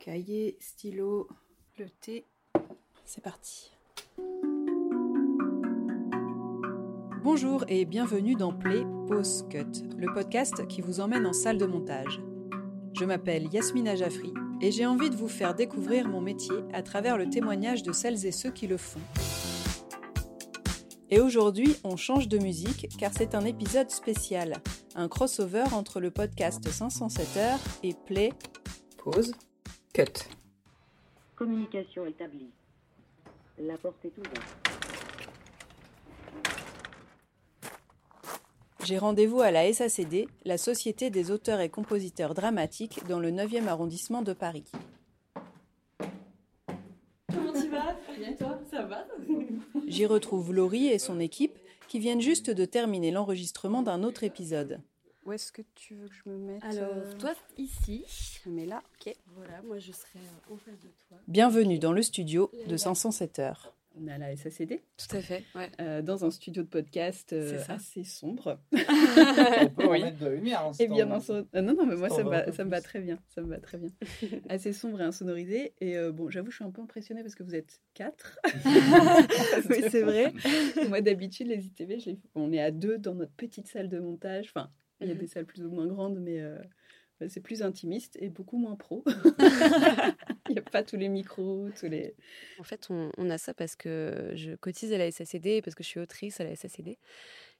Cahier, stylo, le thé. C'est parti. Bonjour et bienvenue dans Play Pause Cut, le podcast qui vous emmène en salle de montage. Je m'appelle Yasmina Jaffri et j'ai envie de vous faire découvrir mon métier à travers le témoignage de celles et ceux qui le font. Et aujourd'hui, on change de musique car c'est un épisode spécial, un crossover entre le podcast 507 heures et Play Pause Cut. Communication établie. La porte est ouverte. J'ai rendez-vous à la SACD, la Société des auteurs et compositeurs dramatiques, dans le 9e arrondissement de Paris. Comment tu vas? Bien toi? Ça va? J'y retrouve Laurie et son équipe qui viennent juste de terminer l'enregistrement d'un autre épisode. Où est-ce que tu veux que je me mette Alors, euh, toi ici. Je me mets là, ok. Voilà, moi je serai euh, en face de toi. Bienvenue dans le studio de 507 heures. On est à la SACD, Tout à fait, ouais. euh, dans un studio de podcast euh, assez sombre. On peut Oui. remettre de la lumière. hein, Et c'est bien en- euh, non, non, mais moi ça en me, va, ça me très bien. Ça me va très bien. assez sombre et insonorisé. Et euh, bon, j'avoue, je suis un peu impressionnée parce que vous êtes quatre. oui, c'est vrai. moi, d'habitude, les ITV, on est à deux dans notre petite salle de montage. Enfin, il y a Mhm. des salles plus ou moins grandes, mais euh, c'est plus intimiste et beaucoup moins pro. Il n'y a pas tous les micros, tous les. En fait, on, on a ça parce que je cotise à la SACD, parce que je suis autrice à la SACD.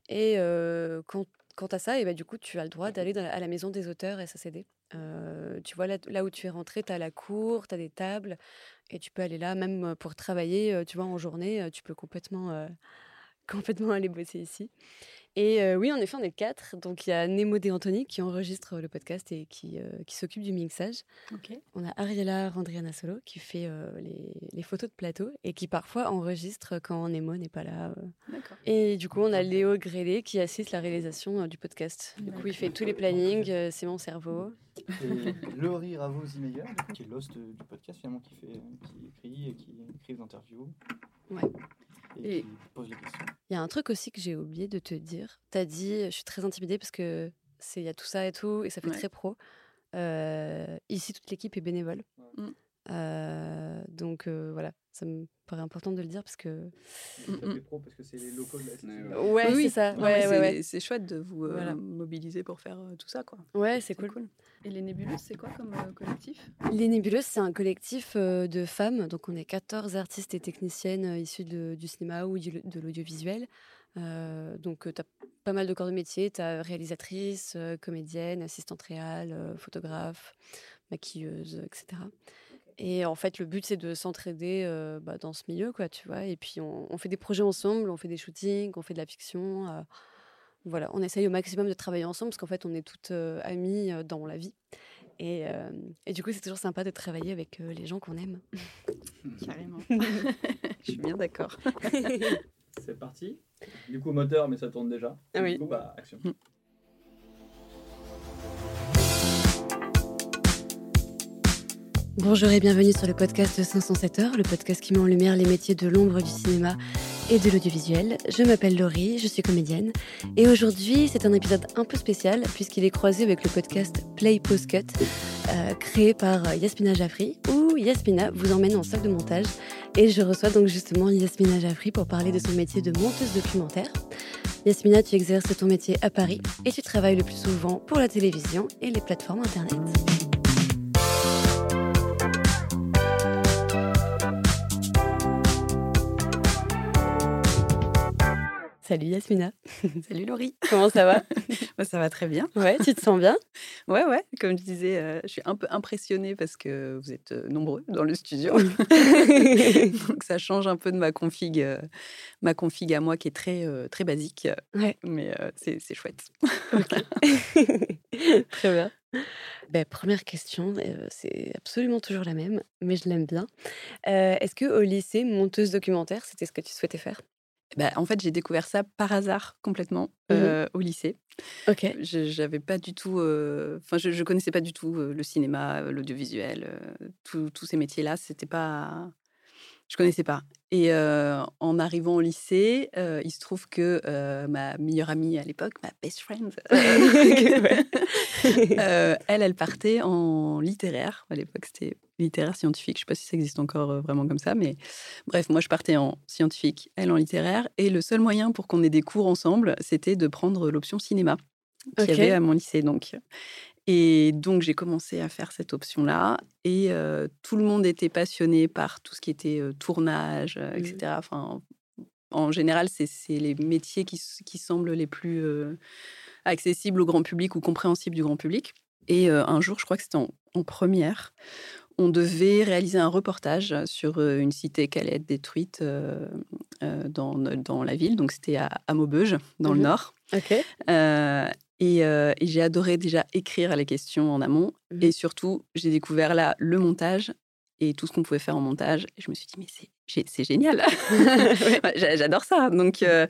Et euh, quand, quant à ça, et bah, du coup, tu as le droit d'aller à la maison des auteurs SACD. Euh, tu vois, là, là où tu es rentré, tu as la cour, tu as des tables, et tu peux aller là, même euh, pour travailler, euh, tu vois, en journée, tu peux complètement, euh, complètement aller bosser ici. Et euh, oui, en effet, on est quatre. Donc, il y a Nemo De Anthony qui enregistre le podcast et qui, euh, qui s'occupe du mixage. On a Ariella Randriana Solo qui fait euh, les, les photos de plateau et qui parfois enregistre quand Nemo n'est pas là. euh. Et du coup, on a Léo Grélé qui assiste la réalisation euh, du podcast. Du coup, il fait tous les plannings, euh, c'est mon cerveau. Et Laurie coup, qui est l'host du podcast, finalement, qui, fait, qui écrit et qui écrit des interviews. Ouais. Et, Et- qui pose les questions. Il y a un truc aussi que j'ai oublié de te dire. Tu as dit, je suis très intimidée parce que c'est il y a tout ça et tout, et ça fait Ouais. très pro. Euh, ici, toute l'équipe est bénévole. Mm. Euh, donc euh, voilà, ça me paraît important de le dire parce que. C'est Mm, mm. pro parce que c'est les locaux de la SNCF. Ouais, Oui, c'est ça. Ouais, ouais, c'est, ouais. c'est chouette de vous euh, Voilà. mobiliser pour faire euh, tout ça, quoi. Ouais, c'est cool. Et les nébuleuses, c'est quoi comme euh, collectif? Les Nébuleuses, c'est un collectif euh, de femmes. Donc, on est 14 artistes et techniciennes euh, issus de- du cinéma ou du- de l'audiovisuel. Euh, donc, tu as pas mal de corps de métier. Tu as réalisatrice, euh, comédienne, assistante réelle, euh, photographe, maquilleuse, etc. Et en fait, le but, c'est de s'entraider euh, bah, dans ce milieu, quoi, tu vois. Et puis, on, on fait des projets ensemble, on fait des shootings, on fait de la fiction. euh, voilà, on essaye au maximum de travailler ensemble parce qu'en fait, on est toutes euh, amies euh, dans la vie. Et, euh, et du coup, c'est toujours sympa de travailler avec euh, les gens qu'on aime. Carrément. Je suis bien d'accord. C'est parti. Du coup, moteur, mais ça tourne déjà. Ah oui. Du coup, bah, action. Bonjour et bienvenue sur le podcast de 507 heures, le podcast qui met en lumière les métiers de l'ombre du cinéma et de l'audiovisuel. Je m'appelle Laurie, je suis comédienne. Et aujourd'hui, c'est un épisode un peu spécial puisqu'il est croisé avec le podcast Play Post Cut, euh, créé par Yasmina Jaffri, où Yasmina vous emmène en salle de montage. Et je reçois donc justement Yasmina Jaffri pour parler de son métier de monteuse documentaire. Yasmina, tu exerces ton métier à Paris et tu travailles le plus souvent pour la télévision et les plateformes Internet. Salut Yasmina. Salut Laurie. Comment ça va? Moi, ça va très bien. Ouais, tu te sens bien? Ouais, ouais. Comme je disais, euh, je suis un peu impressionnée parce que vous êtes euh, nombreux dans le studio. Donc, ça change un peu de ma config, euh, ma config à moi qui est très, euh, très basique. Ouais. Mais c'est c'est chouette. Très bien. Ben, première question, euh, c'est absolument toujours la même, mais je l'aime bien. Euh, Est-ce que au lycée, monteuse documentaire, c'était ce que tu souhaitais faire? Bah, en fait, j'ai découvert ça par hasard complètement euh, au lycée. Ok. Je j'avais pas du tout, euh, enfin, je, je connaissais pas du tout euh, le cinéma, l'audiovisuel, tous tous ces métiers-là. C'était pas, je connaissais pas. Et euh, en arrivant au lycée, euh, il se trouve que euh, ma meilleure amie à l'époque, ma best friend, euh, elle, elle partait en littéraire. À l'époque, c'était littéraire scientifique. Je sais pas si ça existe encore vraiment comme ça, mais bref, moi je partais en scientifique, elle en littéraire, et le seul moyen pour qu'on ait des cours ensemble, c'était de prendre l'option cinéma qu'il y avait à mon lycée. Donc, et donc j'ai commencé à faire cette option-là, et euh, tout le monde était passionné par tout ce qui était euh, tournage, euh, etc. Enfin, en général, c'est les métiers qui, semblent les plus accessibles au grand public ou compréhensibles du grand public. Et un jour, je crois que c'était en, en première, on devait réaliser un reportage sur une cité qui allait être détruite dans, dans la ville. Donc c'était à, à Maubeuge, dans le Mhm. nord. Ok. Euh, et euh, et j'ai adoré déjà écrire les questions en amont. Mhm. Et surtout, j'ai découvert là le montage et tout ce qu'on pouvait faire en montage. Et je me suis dit, mais c'est gé- c'est génial. J'adore ça. Donc, euh,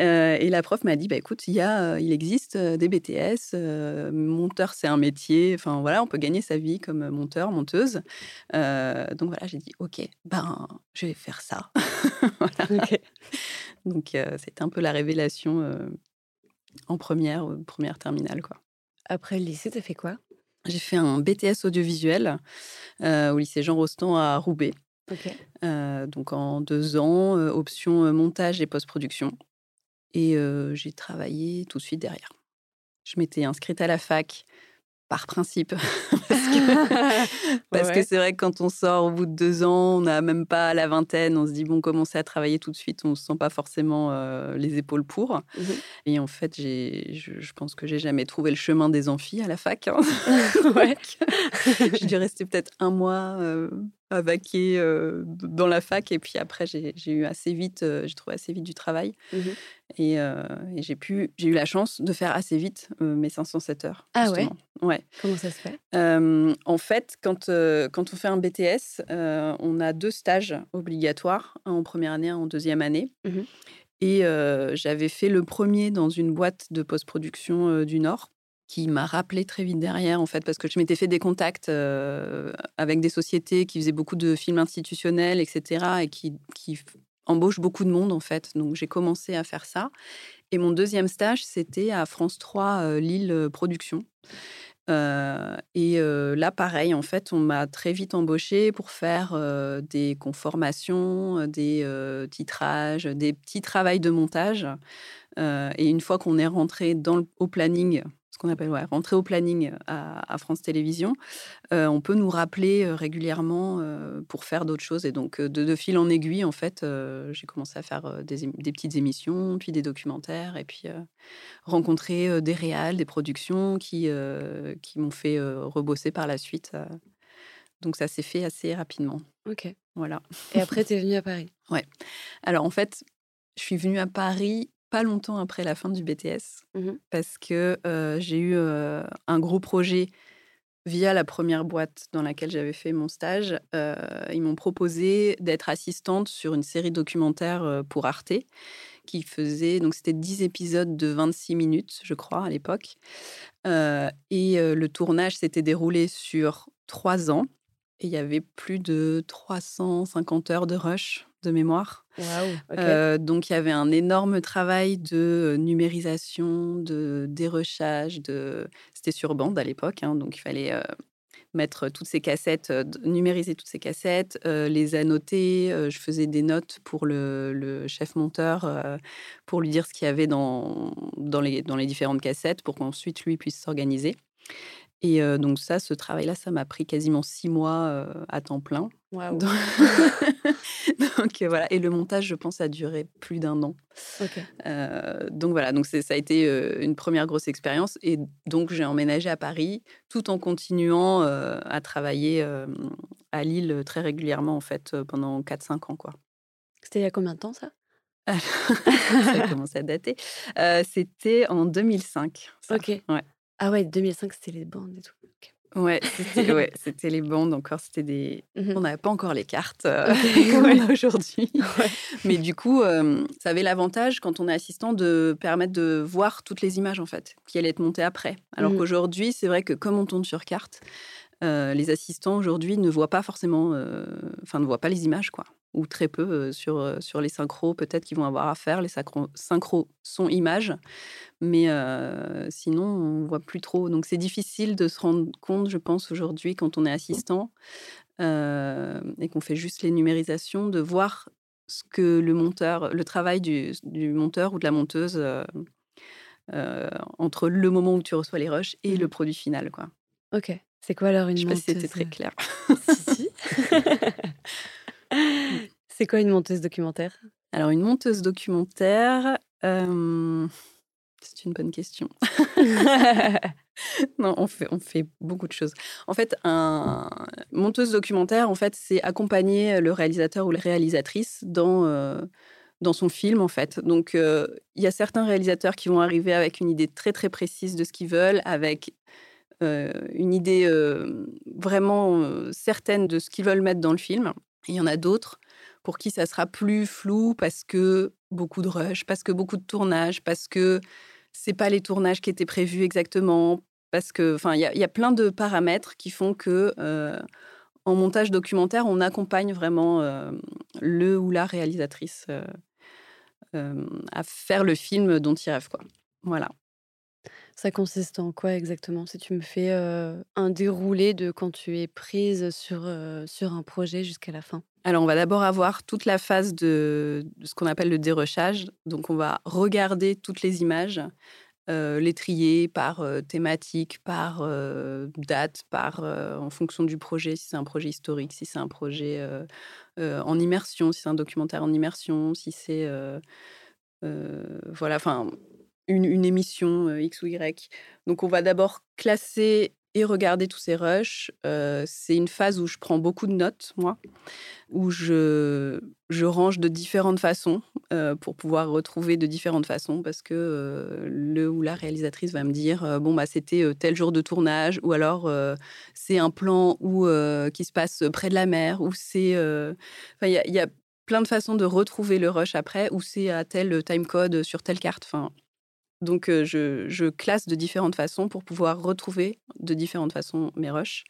euh, et la prof m'a dit, bah, écoute, il, y a, il existe des BTS. monteur, c'est un métier. Enfin, voilà, on peut gagner sa vie comme monteur, monteuse. Donc, voilà, j'ai dit, OK, ben, je vais faire ça. Voilà. Donc, c'était un peu la révélation en première, euh, première terminale, quoi. Après le lycée, t'as fait quoi? J'ai fait un BTS audiovisuel euh, au lycée Jean Rostand à Roubaix. Euh, donc en deux ans, option montage et post-production. Et euh, j'ai travaillé tout de suite derrière. Je m'étais inscrite à la fac par principe. parce que c'est vrai que quand on sort au bout de deux ans, on n'a même pas la vingtaine, on se dit, bon, commencer à travailler tout de suite, on ne se sent pas forcément euh, les épaules pour. Mhm. Et en fait, je, je pense que j'ai jamais trouvé le chemin des amphis à la fac. hein. Ouais. j'ai dû rester peut-être un mois euh, à vaquer euh, dans la fac. Et puis après, j'ai, eu assez vite, euh, j'ai trouvé assez vite du travail. Mhm. Et, euh, et j'ai, pu, j'ai eu la chance de faire assez vite mes 507 heures. Ah justement. Ouais. Comment ça se fait? Euh, en fait, quand, euh, quand on fait un BTS, euh, on a deux stages obligatoires, un en première année, un en deuxième année. Mhm. Et j'avais fait le premier dans une boîte de post-production du Nord qui m'a rappelé très vite derrière, en fait, parce que je m'étais fait des contacts avec des sociétés qui faisaient beaucoup de films institutionnels, etc., et qui, qui embauchent beaucoup de monde, en fait. Donc, j'ai commencé à faire ça. Et mon deuxième stage, c'était à France 3, euh, Lille Production. Euh, et euh, là, pareil, en fait, on m'a très vite embauché pour faire euh, des conformations, des titrages, des petits travails de montage. Et une fois qu'on est rentré dans le, au planning, qu'on appelle ouais, rentrer au planning à, à France Télévisions, euh, on peut nous rappeler euh, régulièrement euh, pour faire d'autres choses. Et donc, euh, de, de fil en aiguille, en fait, euh, j'ai commencé à faire euh, des, petites émissions, puis des documentaires, et puis euh, rencontrer euh, des réals, des productions qui, euh, qui m'ont fait euh, rebosser par la suite. euh. Donc, ça s'est fait assez rapidement. Ok. Voilà. Et après, t'es venue à Paris? Alors, en fait, je suis venue à Paris pas longtemps après la fin du BTS Mhm. parce que euh, j'ai eu euh, un gros projet via la première boîte dans laquelle j'avais fait mon stage. Euh, ils m'ont proposé d'être assistante sur une série documentaire pour Arte qui faisait, donc c'était 10 épisodes de 26 minutes, je crois, à l'époque. Et le tournage s'était déroulé sur trois ans. Et il y avait plus de 350 heures de rush de mémoire. Euh, donc il y avait un énorme travail de euh, numérisation, de dérochage, de c'était sur bande à l'époque, hein, donc il fallait euh, mettre toutes ces cassettes, euh, numériser toutes ces cassettes, les annoter. je faisais des notes pour le, le chef monteur pour lui dire ce qu'il y avait dans, dans, les, dans les différentes cassettes pour qu'ensuite lui puisse s'organiser. Et euh, donc ça, ce travail-là, ça m'a pris quasiment six mois euh, à temps plein. Waouh. Donc, donc, euh, voilà, et le montage, je pense, a duré plus d'un an. Ok. Euh, donc voilà, donc ça a été une première grosse expérience. Et donc j'ai emménagé à Paris tout en continuant à travailler à Lille très régulièrement, en fait, pendant 4-5 ans. Quoi. C'était il y a combien de temps ça? Ça a commencé à dater. Euh, C'était en 2005. ça. Ok. Ouais. Ah ouais, 2005, c'était les bandes et tout. Ouais, c'était ouais, c'était les bandes encore, c'était des... Mhm. On n'avait pas encore les cartes euh, ouais. a aujourd'hui. Ouais. Mais du coup, euh, ça avait l'avantage, quand on est assistant, de permettre de voir toutes les images, en fait, qui allaient être montées après. Alors Mhm. qu'aujourd'hui, c'est vrai que comme on tourne sur carte, euh, les assistants, aujourd'hui, ne voient pas forcément... Enfin, ne voient pas les images, quoi. Ou très peu sur, sur les synchros, peut-être qu'ils vont avoir à faire. Les synchros, synchros sont images. Mais euh, sinon, on voit plus trop. Donc, c'est difficile de se rendre compte, je pense, aujourd'hui, quand on est assistant, euh, et qu'on fait juste les numérisations, de voir ce que le monteur, le travail du, du monteur ou de la monteuse euh, entre le moment où tu reçois les rushs et le produit final. Quoi. Ok. C'est quoi alors une Je sais pas si c'était très clair. Si, si. C'est quoi une monteuse documentaire? Alors, une monteuse documentaire, euh, c'est une bonne question. non, on fait, on fait beaucoup de choses. En fait, un monteuse documentaire, en fait, c'est accompagner le réalisateur ou la réalisatrice dans, euh, dans son film, en fait. Donc, euh, il y a certains réalisateurs qui vont arriver avec une idée très, très précise de ce qu'ils veulent, avec euh, une idée vraiment certaine de ce qu'ils veulent mettre dans le film. Il y en a d'autres pour qui ça sera plus flou parce que beaucoup de rush, parce que beaucoup de tournage, parce que c'est pas les tournages qui étaient prévus exactement, parce que, enfin, il y, a- plein de paramètres qui font que euh, en montage documentaire, on accompagne vraiment euh, le ou la réalisatrice euh, à faire le film dont il rêve, quoi. Voilà. Ça consiste en quoi exactement? Si tu me fais un déroulé de quand tu es prise sur, sur un projet jusqu'à la fin? Alors, on va d'abord avoir toute la phase de, ce qu'on appelle le dérochage. Donc, on va regarder toutes les images, les trier par thématique, par date, par en fonction du projet, si c'est un projet historique, si c'est un projet en immersion, si c'est un documentaire en immersion, si c'est voilà, enfin une, émission X ou Y. Donc, on va d'abord classer et regarder tous ces rushs. C'est une phase où je prends beaucoup de notes, moi, où je, je range de différentes façons pour pouvoir retrouver de différentes façons parce que le ou la réalisatrice va me dire bon bah c'était tel jour de tournage ou alors c'est un plan où qui se passe près de la mer ou c'est il y a- y, a plein de façons de retrouver le rush après ou c'est à tel time code sur telle carte enfin donc, je, classe de différentes façons pour pouvoir retrouver de différentes façons mes rushs.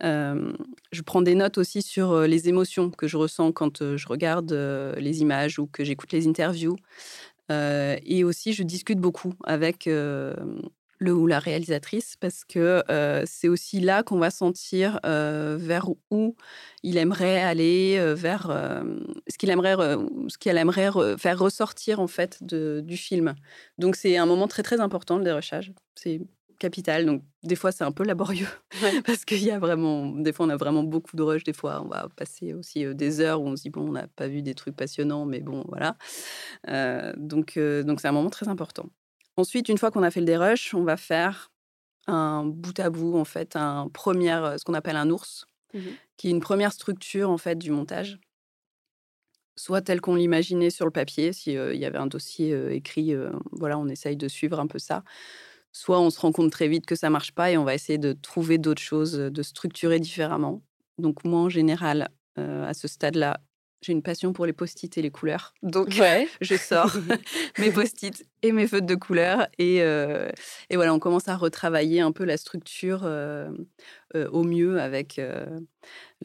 Je prends des notes aussi sur les émotions que je ressens quand je regarde les images ou que j'écoute les interviews. Et aussi, je discute beaucoup avec le ou la réalisatrice parce que euh, c'est aussi là qu'on va sentir euh, vers où il aimerait aller, euh, vers ce qu'il aimerait, ce qu'elle aimerait re- faire ressortir en fait de- du film. Donc c'est un moment très très important le dérochage. C'est capital. Donc des fois c'est un peu laborieux parce qu'il y a vraiment, des fois on a vraiment beaucoup de rush. Des fois on va passer aussi des heures où on se dit bon on n'a pas vu des trucs passionnants, mais bon voilà. Donc donc c'est un moment très important. Ensuite, une fois qu'on a fait le dérush, on va faire un bout à bout, en fait, un premier, euh, ce qu'on appelle un ours, Mhm. qui est une première structure, en fait, du montage. Soit tel qu'on l'imaginait sur le papier, s'il y avait un dossier euh, écrit, euh, voilà, on essaye de suivre un peu ça. Soit on se rend compte très vite que ça marche pas et on va essayer de trouver d'autres choses, euh, de structurer différemment. Donc moi, en général, euh, à ce stade-là, j'ai une passion pour les post-it et les couleurs. Donc, Ouais. je sors mes post-it et mes feutres de couleur. Et, euh, et voilà, on commence à retravailler un peu la structure euh, euh, au mieux avec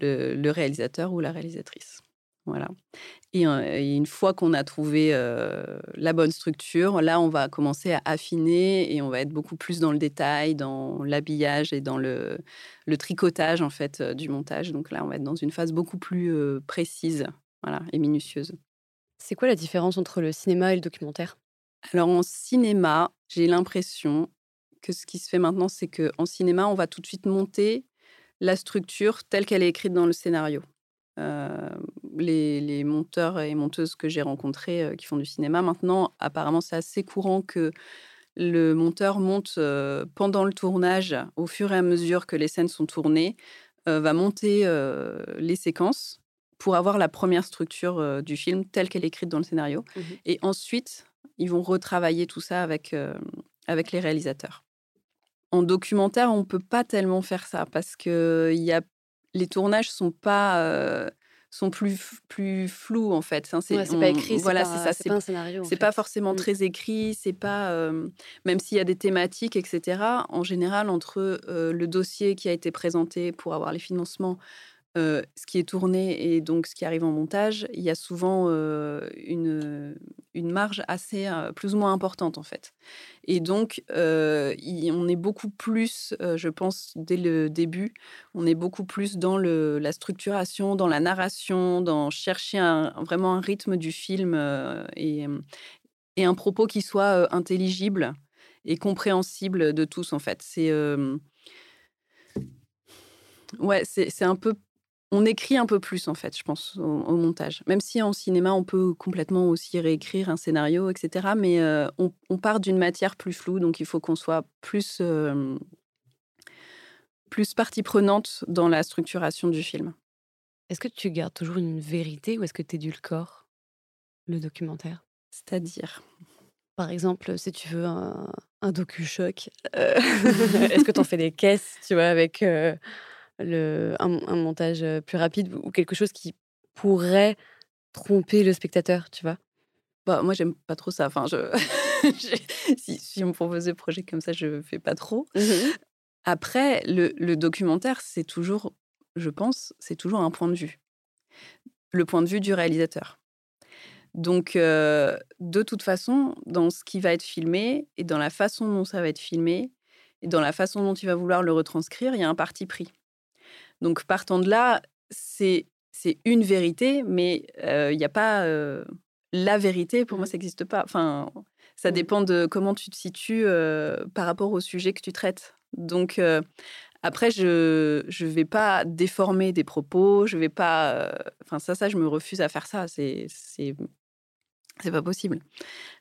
le, le réalisateur ou la réalisatrice. Voilà. Et, et une fois qu'on a trouvé la bonne structure, là, on va commencer à affiner et on va être beaucoup plus dans le détail, dans l'habillage et dans le, le tricotage, en fait, du montage. Donc là, on va être dans une phase beaucoup plus précise voilà, et minutieuse. C'est quoi la différence entre le cinéma et le documentaire? Alors en cinéma, j'ai l'impression que ce qui se fait maintenant, c'est que en cinéma, on va tout de suite monter la structure telle qu'elle est écrite dans le scénario. Euh, les, les monteurs et monteuses que j'ai rencontrés euh, qui font du cinéma maintenant, apparemment, c'est assez courant que le monteur monte euh, pendant le tournage, au fur et à mesure que les scènes sont tournées, va monter les séquences pour avoir la première structure euh, du film telle qu'elle est écrite dans le scénario. Mhm. Et ensuite, ils vont retravailler tout ça avec, euh, avec les réalisateurs. En documentaire, on ne peut pas tellement faire ça parce que il y a, les tournages sont pas euh, sont plus plus flous en fait. Hein, C'est pas écrit, Voilà, c'est ça. c'est pas un scénario. c'est pas forcément Mm. très écrit, c'est pas euh, même s'il y a des thématiques, etc. En général, entre euh, le dossier qui a été présenté pour avoir les financements, ce qui est tourné et donc ce qui arrive en montage, il y a souvent une, une marge assez plus ou moins importante en fait. Et donc, on est beaucoup plus, je pense, dès le début, on est beaucoup plus dans le, la structuration, dans la narration, dans chercher vraiment un rythme du film et, et un propos qui soit intelligible et compréhensible de tous en fait. C'est ouais, c'est un peu on écrit un peu plus, en fait, je pense, au, au montage. Même si en cinéma, on peut complètement aussi réécrire un scénario, etc. Mais euh, on, on part d'une matière plus floue, donc il faut qu'on soit plus, euh, plus partie prenante dans la structuration du film. Est-ce que tu gardes toujours une vérité ou est-ce que tu édulcores le documentaire? C'est-à-dire? Par exemple, si tu veux un, un docu-choc, euh, est-ce que tu en fais des caisses, tu vois, avec euh, le, un, un montage euh, plus rapide ou quelque chose qui pourrait tromper le spectateur, tu vois? Bah, moi, j'aime pas trop ça. Enfin, je... si, si on me propose des projets comme ça, je fais pas trop. Après, le, le documentaire, c'est toujours, je pense, c'est toujours un point de vue. Le point de vue du réalisateur. Donc, euh, de toute façon, dans ce qui va être filmé et dans la façon dont ça va être filmé et dans la façon dont il va vouloir le retranscrire, il y a un parti pris. Donc, partant de là, c'est une vérité, mais euh, il n'y a pas euh, la vérité. Pour moi, ça n'existe pas. Enfin, ça Mhm. dépend de comment tu te situes euh, par rapport au sujet que tu traites. Donc, euh, après, je ne vais pas déformer des propos. Je vais pas. euh, Enfin, ça, ça, je me refuse à faire ça. C'est c'est pas possible.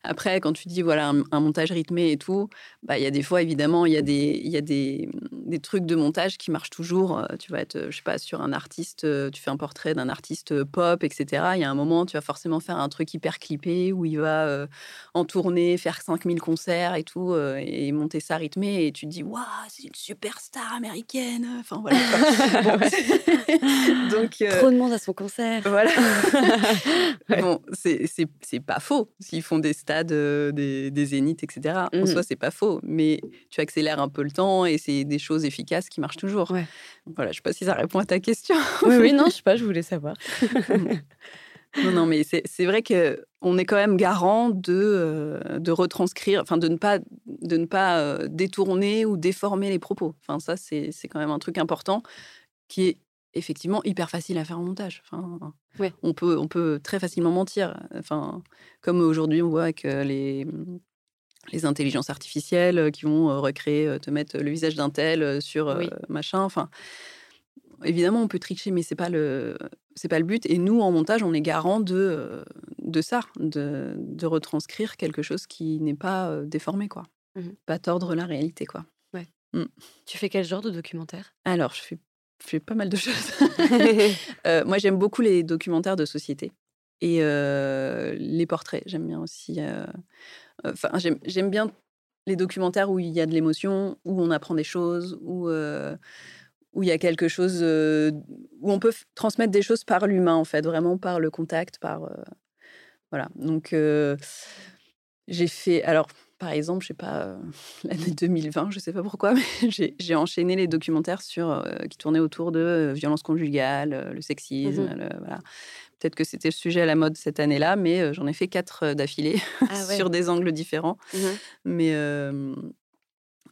Après, quand tu dis voilà un, un montage rythmé et tout, bah il y a des fois évidemment il y a des il y a des, des trucs de montage qui marchent toujours. Euh, Tu vas être euh, je sais pas sur un artiste, euh, tu fais un portrait d'un artiste pop, etc. Il y a un moment tu vas forcément faire un truc hyper clippé où il va euh, en tourner, faire 5000 concerts et tout euh, et monter ça rythmé et tu te dis waouh c'est une superstar américaine. Enfin voilà. Donc euh, Trop de monde à son concert. voilà. Ouais. Bon, c'est pas faux. S'ils font des stades, euh, des, des zéniths, etc. En Mhm. soi, c'est pas faux. Mais tu accélères un peu le temps et c'est des choses efficaces qui marchent toujours. Ouais. Voilà, je sais pas si ça répond à ta question. oui, oui, non, je sais pas, je voulais savoir. non, non, mais c'est vrai que on est quand même garant de, euh, de retranscrire, enfin de ne pas, de ne pas euh, détourner ou déformer les propos. Enfin, ça, c'est quand même un truc important qui est effectivement hyper facile à faire en montage. Enfin, Ouais. on, peut, on peut très facilement mentir. Enfin, comme aujourd'hui, on voit avec euh, les, les intelligences artificielles euh, qui vont euh, recréer, euh, te mettre le visage d'un tel sur Oui. machin. Enfin, évidemment, on peut tricher, mais c'est pas le c'est pas le but. Et nous, en montage, on est garant de de ça, de, de retranscrire quelque chose qui n'est pas déformé, quoi. Mhm. Pas tordre la réalité, quoi. Tu fais quel genre de documentaire? Alors, je fais, je fais pas mal de choses. Euh, moi, j'aime beaucoup les documentaires de société et euh, les portraits. J'aime bien aussi. euh, Enfin, j'aime j'aime bien les documentaires où il y a de l'émotion, où on apprend des choses, où euh, où il y a quelque chose euh, où on peut transmettre des choses par l'humain, en fait, vraiment par le contact, par euh, voilà. Donc, euh, j'ai fait. Alors, par exemple, je sais pas, euh, l'année 2020, je sais pas pourquoi, mais j'ai enchaîné les documentaires sur, euh, qui tournaient autour de euh, violence conjugale, le sexisme, le- voilà. Peut-être que c'était le sujet à la mode cette année-là, mais j'en ai fait quatre d'affilée Ah ouais. sur des angles différents. Mhm. Mais,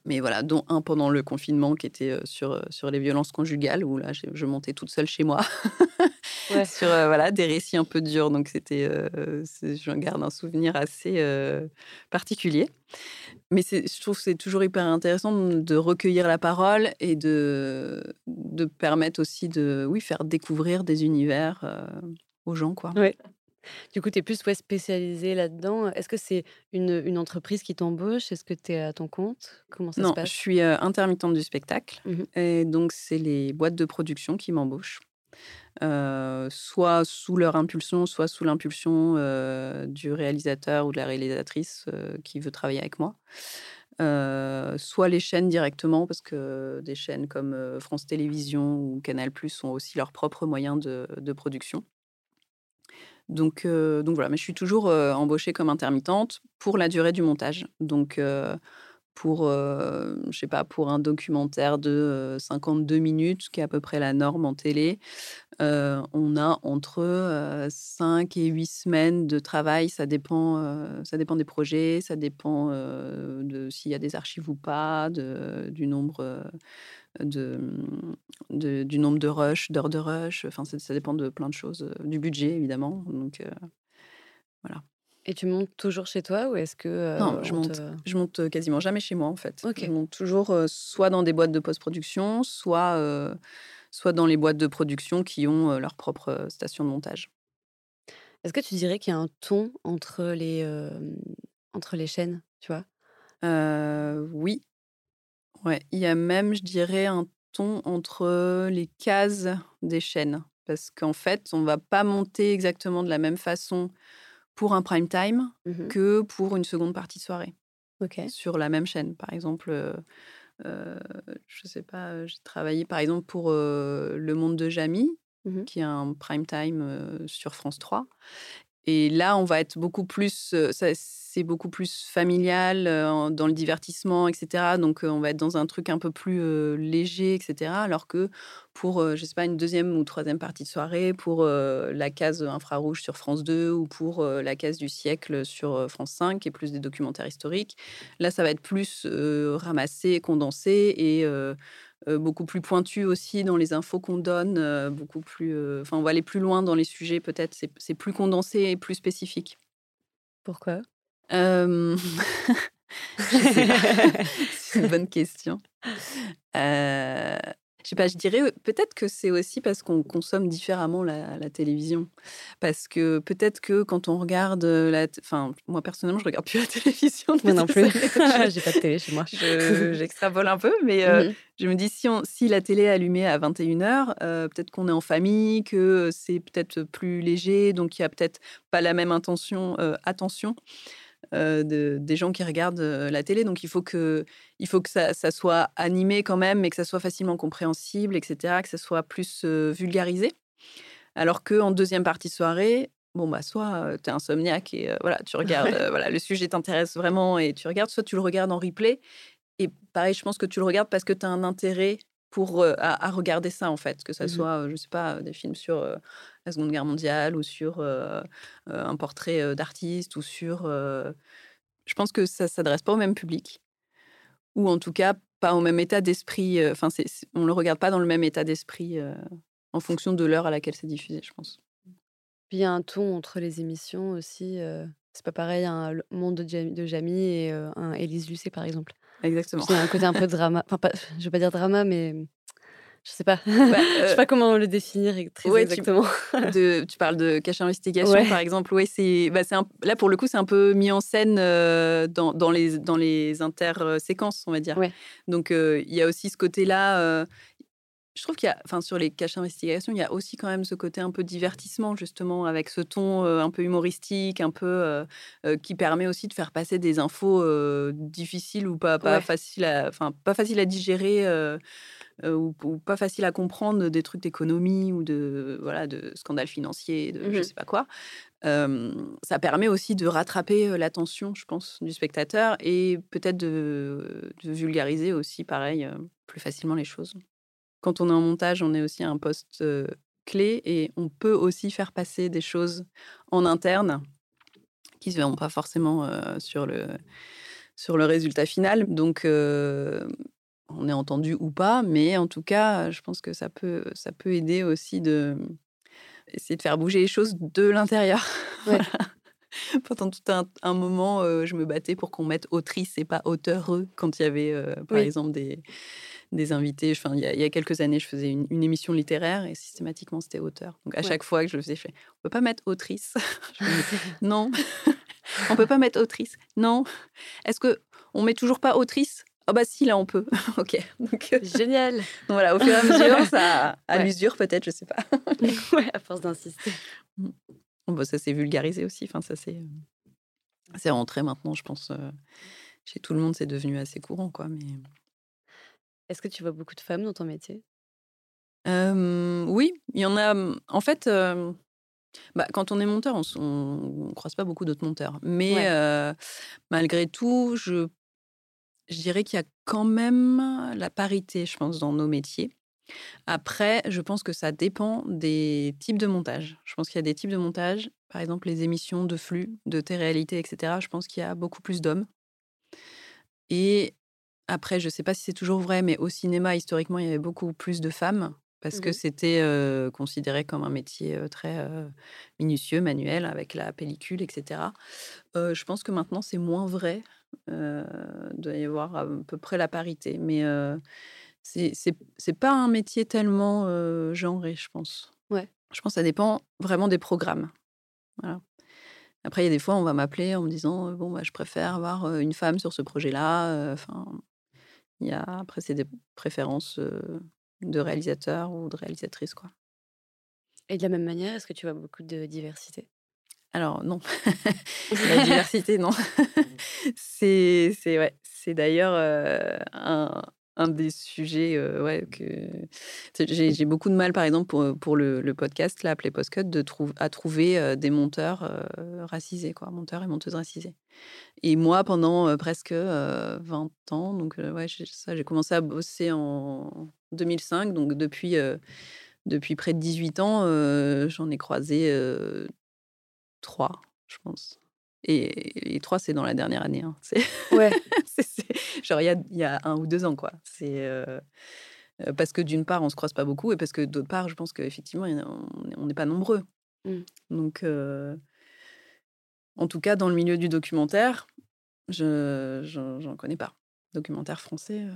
mais voilà, dont un pendant le confinement qui était sur, sur les violences conjugales, où là, je montais toute seule chez moi. Ouais. sur euh, voilà, des récits un peu durs. Donc, c'était, euh, j'en garde un souvenir assez euh, particulier. Mais je trouve que c'est toujours hyper intéressant de recueillir la parole et de, de permettre aussi de oui, faire découvrir des univers euh, aux gens. Quoi. Ouais. Du coup, tu es plus ouais, spécialisé là-dedans. Est-ce que c'est une, une entreprise qui t'embauche? Est-ce que tu es à ton compte? Comment ça non, se passe? je suis euh, intermittente du spectacle. Mhm. Et donc, c'est les boîtes de production qui m'embauchent. Soit sous leur impulsion, soit sous l'impulsion du réalisateur ou de la réalisatrice qui veut travailler avec moi. Soit les chaînes directement, parce que des chaînes comme France Télévisions ou Canal Plus ont aussi leurs propres moyens de, production. Donc, donc voilà, mais je suis toujours embauchée comme intermittente pour la durée du montage. Donc, pour, euh, je sais pas, pour un documentaire de euh, 52 minutes, qui est à peu près la norme en télé, euh, on a entre euh, 5 et 8 semaines de travail. Ça dépend, euh, ça dépend des projets, ça dépend euh, de s'il y a des archives ou pas, du nombre euh, de, de- du nombre de rush, d'heures de rush. Enfin, ça, dépend de plein de choses, euh, du budget évidemment. Donc euh, Et tu montes toujours chez toi ou est-ce que euh, Non, je on monte. te- Je monte quasiment jamais chez moi en fait. Ok. Je monte toujours euh, soit dans des boîtes de post-production, soit, euh, soit dans les boîtes de production qui ont leur propre station de montage. Est-ce que tu dirais qu'il y a un ton entre les, entre les chaînes, tu vois? Oui, ouais. Il y a même, je dirais, un ton entre les cases des chaînes. Parce qu'en fait, on va pas monter exactement de la même façon pour un prime time Mhm. que pour une seconde partie de soirée. Sur la même chaîne. Par exemple, euh, euh, je sais pas, euh, j'ai travaillé par exemple pour euh, Le Monde de Jamie, Mhm. qui est un prime time euh, sur France 3. Et là, on va être beaucoup plus, c'est beaucoup plus familial dans le divertissement, etc. Donc, on va être dans un truc un peu plus léger, etc. Alors que pour, je sais pas, une deuxième ou troisième partie de soirée, pour la case infrarouge sur France 2 ou pour la case du siècle sur France 5, qui est plus des documentaires historiques, là, ça va être plus ramassé, condensé et beaucoup plus pointu aussi dans les infos qu'on donne, euh, beaucoup plus. euh, Enfin, on va aller plus loin dans les sujets, peut-être. C'est c'est plus condensé et plus spécifique. Pourquoi? Euh. C'est une bonne question. Euh, je sais pas, je dirais euh, peut-être que c'est aussi parce qu'on consomme différemment la, la télévision. Parce que peut-être que quand on regarde euh, la. Enfin, moi personnellement, je regarde plus la télévision. Moi non plus. Je- J'ai pas de télé chez moi. je- J'extrapole un peu, mais euh, Mhm. je me dis, si, on- si la télé est allumée à 21h, peut-être qu'on est en famille, que c'est peut-être plus léger, donc il y a peut-être pas la même intention, euh, attention euh, de, des gens qui regardent euh, la télé. Donc il faut que, il faut que ça, ça soit animé quand même, mais que ça soit facilement compréhensible, etc., que ça soit plus euh, vulgarisé. Alors qu'en deuxième partie de soirée, bon, bah, soit tu es insomniaque et euh, voilà, tu regardes, euh, voilà, le sujet t'intéresse vraiment et tu regardes, soit tu le regardes en replay. Et pareil, je pense que tu le regardes parce que tu as un intérêt pour, euh, à, à regarder ça, en fait. Que ça Mhm. soit, euh, je sais pas, des films sur euh, la Seconde Guerre mondiale ou sur un portrait d'artiste ou sur... je pense que ça s'adresse pas au même public. Ou en tout cas, pas au même état d'esprit. Enfin, on ne le regarde pas dans le même état d'esprit en fonction de l'heure à laquelle c'est diffusé, je pense. Puis il y a un ton entre les émissions aussi. c'est pas pareil un Le monde de, Jam- de Jamie et un Élise Lucet par exemple. Exactement. Il y a un côté un peu drama. Enfin, pas, je vais pas dire drama, mais je sais pas. je euh, sais pas comment le définir très ouais, tu- exactement. de, tu parles de cache investigation, Ouais. par exemple. Ouais, c'est, bah, un- là, pour le coup, c'est un peu mis en scène euh, dans, dans les, dans les inter-séquences, on va dire. Ouais. Donc, euh, il y a aussi ce côté-là. Je trouve qu'il y a, enfin, sur les caches investigations, il y a aussi quand même ce côté un peu divertissement, justement, avec ce ton euh, un peu humoristique, un peu euh, euh, qui permet aussi de faire passer des infos difficiles ou pas, pas Ouais. faciles à, enfin, pas faciles à digérer. ou, ou pas facile à comprendre des trucs d'économie ou de voilà de scandales financiers, de je Mhm. sais pas quoi. Ça permet aussi de rattraper l'attention, je pense, du spectateur et peut-être de, de vulgariser aussi, pareil, plus facilement les choses. Quand on est en montage, on est aussi à un poste euh, clé et on peut aussi faire passer des choses en interne qui se verront pas forcément euh, sur le sur le résultat final. Donc euh, on est entendu ou pas, mais en tout cas, je pense que ça peut, ça peut aider aussi de essayer de faire bouger les choses de l'intérieur. Ouais. Pendant tout un, un moment, je me battais pour qu'on mette autrice et pas auteureux quand il y avait, par Oui. exemple, des, des invités. Enfin, il y, a, il y a quelques années, je faisais une, une émission littéraire et systématiquement, c'était auteur. Donc, à Ouais. chaque fois que je le faisais, je fais, on peut pas mettre autrice? Me non. on peut pas mettre autrice? Non. Est-ce que on met toujours pas autrice? Ah bah si, là on peut. ok. Donc euh, Génial. voilà, au fur et à mesure, ça à Ouais. l'usure peut-être, je sais pas. ouais, à force d'insister. Bon, bah, ça s'est vulgarisé aussi. Enfin, ça c'est c'est rentré maintenant, je pense. euh, chez tout le monde, c'est devenu assez courant, quoi. Mais Est-ce que tu vois beaucoup de femmes dans ton métier? Euh, oui, il y en a. hum, En fait, euh, bah, quand on est monteur, on ne croise pas beaucoup d'autres monteurs. Mais Ouais. euh, malgré tout, je je dirais qu'il y a quand même la parité, je pense, dans nos métiers. Après, je pense que ça dépend des types de montage. Je pense qu'il y a des types de montage, par exemple les émissions de flux, de télé-réalité, etc. Je pense qu'il y a beaucoup plus d'hommes. Et après, je ne sais pas si c'est toujours vrai, mais au cinéma, historiquement, il y avait beaucoup plus de femmes parce que Mhm. c'était euh, considéré comme un métier très euh, minutieux, manuel, avec la pellicule, etc. Euh, je pense que maintenant, c'est moins vrai. Il doit y avoir à peu près la parité. Mais c'est c'est pas un métier tellement genré, je pense. Ouais. Je pense que ça dépend vraiment des programmes. Voilà. Après, il y a des fois, on va m'appeler en me disant bon, bah, je préfère avoir une femme sur ce projet-là. Enfin, il y a après, c'est des préférences de réalisateurs ou de réalisatrices, quoi. Et de la même manière, est-ce que tu vois beaucoup de diversité? Alors non, la diversité, non. c'est c'est ouais, c'est d'ailleurs euh, un, un des sujets euh, ouais que j'ai beaucoup de mal par exemple pour, le, podcast là appelé Postcut de à trouver euh, des monteurs euh, racisés quoi, monteurs et monteuses racisés. Et moi pendant presque euh, 20 ans donc ouais ça j'ai commencé à bosser en 2005 donc depuis depuis près de 18 ans j'en ai croisé trois, je pense. Et les trois, c'est dans la dernière année. hein. C'est, Ouais. c'est- genre, il y a, il y a un ou deux ans, quoi. C'est euh, euh, parce que d'une part, on se croise pas beaucoup, et parce que d'autre part, je pense qu'effectivement, on est- on n'est pas nombreux. Mm. Donc, euh, en tout cas, dans le milieu du documentaire, je j'en connais pas. Documentaire français, euh,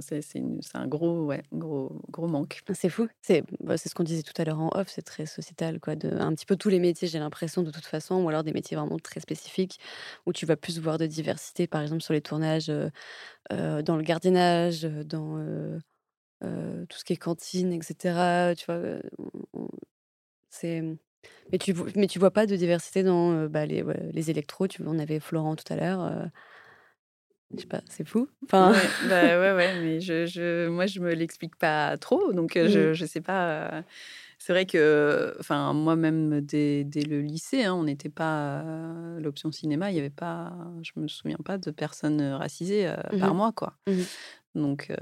c'est un gros, ouais, gros, gros manque. C'est fou. C'est bah, c'est ce qu'on disait tout à l'heure en off, c'est très sociétal, quoi. De, un petit peu tous les métiers, j'ai l'impression, de toute façon, ou alors des métiers vraiment très spécifiques, où tu vas plus voir de diversité, par exemple, sur les tournages, euh, euh, dans le gardiennage, euh, dans tout ce qui est cantine, etc. Tu vois, c'est. Mais tu, mais vois pas de diversité dans bah, les, ouais, les électros. Tu on avait Florent tout à l'heure. Je sais pas, c'est fou. Enfin, Ouais, bah ouais, ouais, mais je, je, moi, je me l'explique pas trop, donc euh, je, je sais pas. euh, C'est vrai que, enfin, moi-même, dès, dès le lycée, hein, on n'était pas euh, l'option cinéma, il y avait pas, je me souviens pas de personnes racisées euh, par mois, quoi. Mhm. Donc, euh,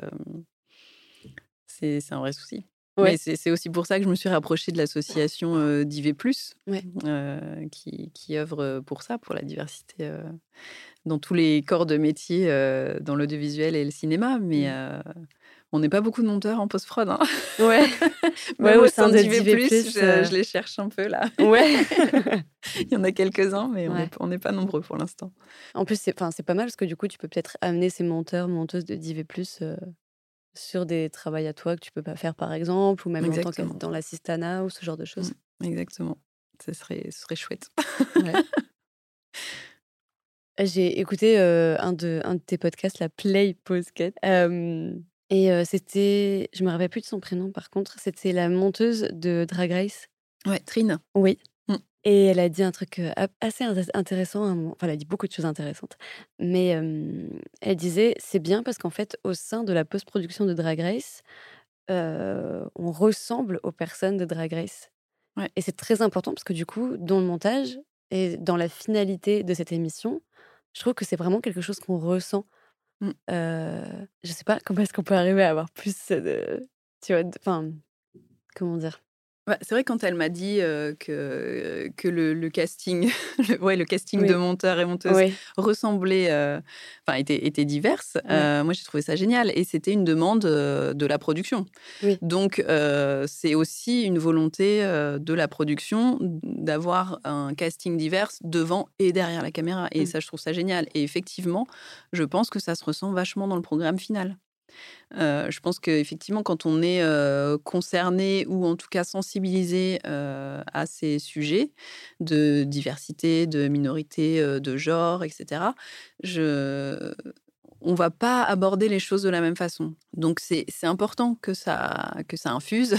c'est un vrai souci. Ouais. C'est aussi pour ça que je me suis rapprochée de l'association d'IV+, Ouais. qui, qui œuvre pour ça, pour la diversité dans tous les corps de métier euh, dans l'audiovisuel et le cinéma. Mais Mm. euh, on n'est pas beaucoup de monteurs en post-prod. Hein. ouais. Ouais, au sein de je, euh. je les cherche un peu là. Ouais. Il y en a quelques-uns, mais on Ouais. n'est- on n'est pas nombreux pour l'instant. En plus, c'est pas mal parce que du coup, tu peux peut-être amener ces monteurs, monteuses de DV+, euh, sur des travails à toi que tu peux pas faire, par exemple, ou même en tant Exactement. que dans l'assistanat ou ce genre de choses. Exactement. Ce serait, ce serait chouette. Ouais. J'ai écouté euh, un, de, un de tes podcasts, la Play Podcast. euh, et euh, c'était, je me rappelle plus de son prénom par contre, c'était la monteuse de Drag Race. Ouais, Trine. Oui. Mm. Et elle a dit un truc assez int- intéressant. à un moment. Enfin, elle a dit beaucoup de choses intéressantes. Mais elle disait c'est bien parce qu'en fait, au sein de la post-production de Drag Race, on ressemble aux personnes de Drag Race. Ouais. Et c'est très important parce que du coup, dans le montage et dans la finalité de cette émission, je trouve que c'est vraiment quelque chose qu'on ressent. Mm. Euh, je sais pas comment est-ce qu'on peut arriver à avoir plus de. Tu vois, enfin, comment dire? Ouais, c'est vrai quand elle m'a dit euh, que, que le, le casting, le, ouais, le casting Oui. de monteurs et monteuses Oui, ressemblait, euh, enfin était, était diverse. euh, moi j'ai trouvé ça génial et c'était une demande de la production. Donc c'est aussi une volonté de la production d'avoir un casting divers devant et derrière la caméra et Mm. ça je trouve ça génial. Et effectivement, je pense que ça se ressent vachement dans le programme final. Euh, je pense qu'effectivement, quand on est euh, concerné ou en tout cas sensibilisé euh, à ces sujets de diversité, de minorité, de genre, etc., je... on va pas aborder les choses de la même façon. Donc c'est important que ça, que ça infuse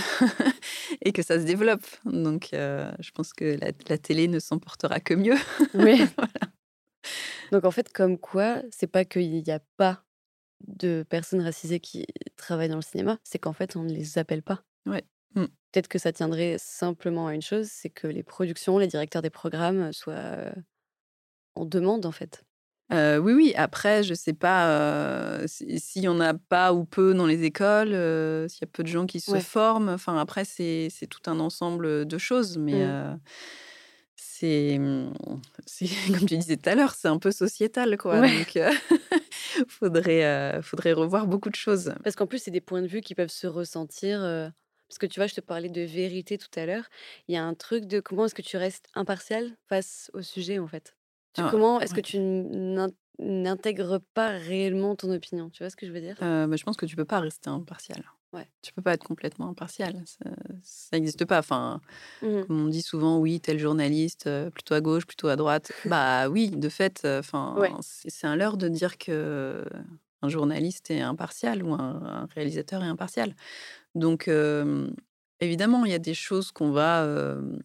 et que ça se développe. Donc je pense que la, la télé ne s'en portera que mieux. oui. Donc en fait, comme quoi, c'est pas qu'il n'y a pas de personnes racisées qui travaillent dans le cinéma, c'est qu'en fait, on ne les appelle pas. Ouais. Mm. Peut-être que ça tiendrait simplement à une chose, c'est que les productions, les directeurs des programmes soient en demande, en fait. Euh, oui, oui. Après, je sais pas euh, si- s'il y en a pas ou peu dans les écoles, euh, s'il y a peu de gens qui se Ouais. forment. Enfin, après, c'est c'est tout un ensemble de choses. Mais Mm. euh, c'est, c'est- comme tu disais tout à l'heure, c'est un peu sociétal, quoi. Ouais. Donc, faudrait, euh, faudrait revoir beaucoup de choses. Parce qu'en plus, c'est des points de vue qui peuvent se ressentir. euh, Parce que tu vois, je te parlais de vérité tout à l'heure. Il y a un truc de comment est-ce que tu restes impartial face au sujet, en fait? Tu- Ah, comment est-ce que tu n'in- n'intègres pas réellement ton opinion? Tu vois ce que je veux dire? Euh, bah, je pense que tu peux pas rester impartial. Ouais. Tu peux pas être complètement impartial. Ça n'existe pas. Enfin, Mhm. Comme on dit souvent, oui, tel journaliste, euh, plutôt à gauche, plutôt à droite. bah oui, de fait, euh, enfin, Ouais. c'est c'est un leurre de dire que un journaliste est impartial ou un, un réalisateur est impartial. Donc, euh, évidemment, il y a des choses qu'on va, euh,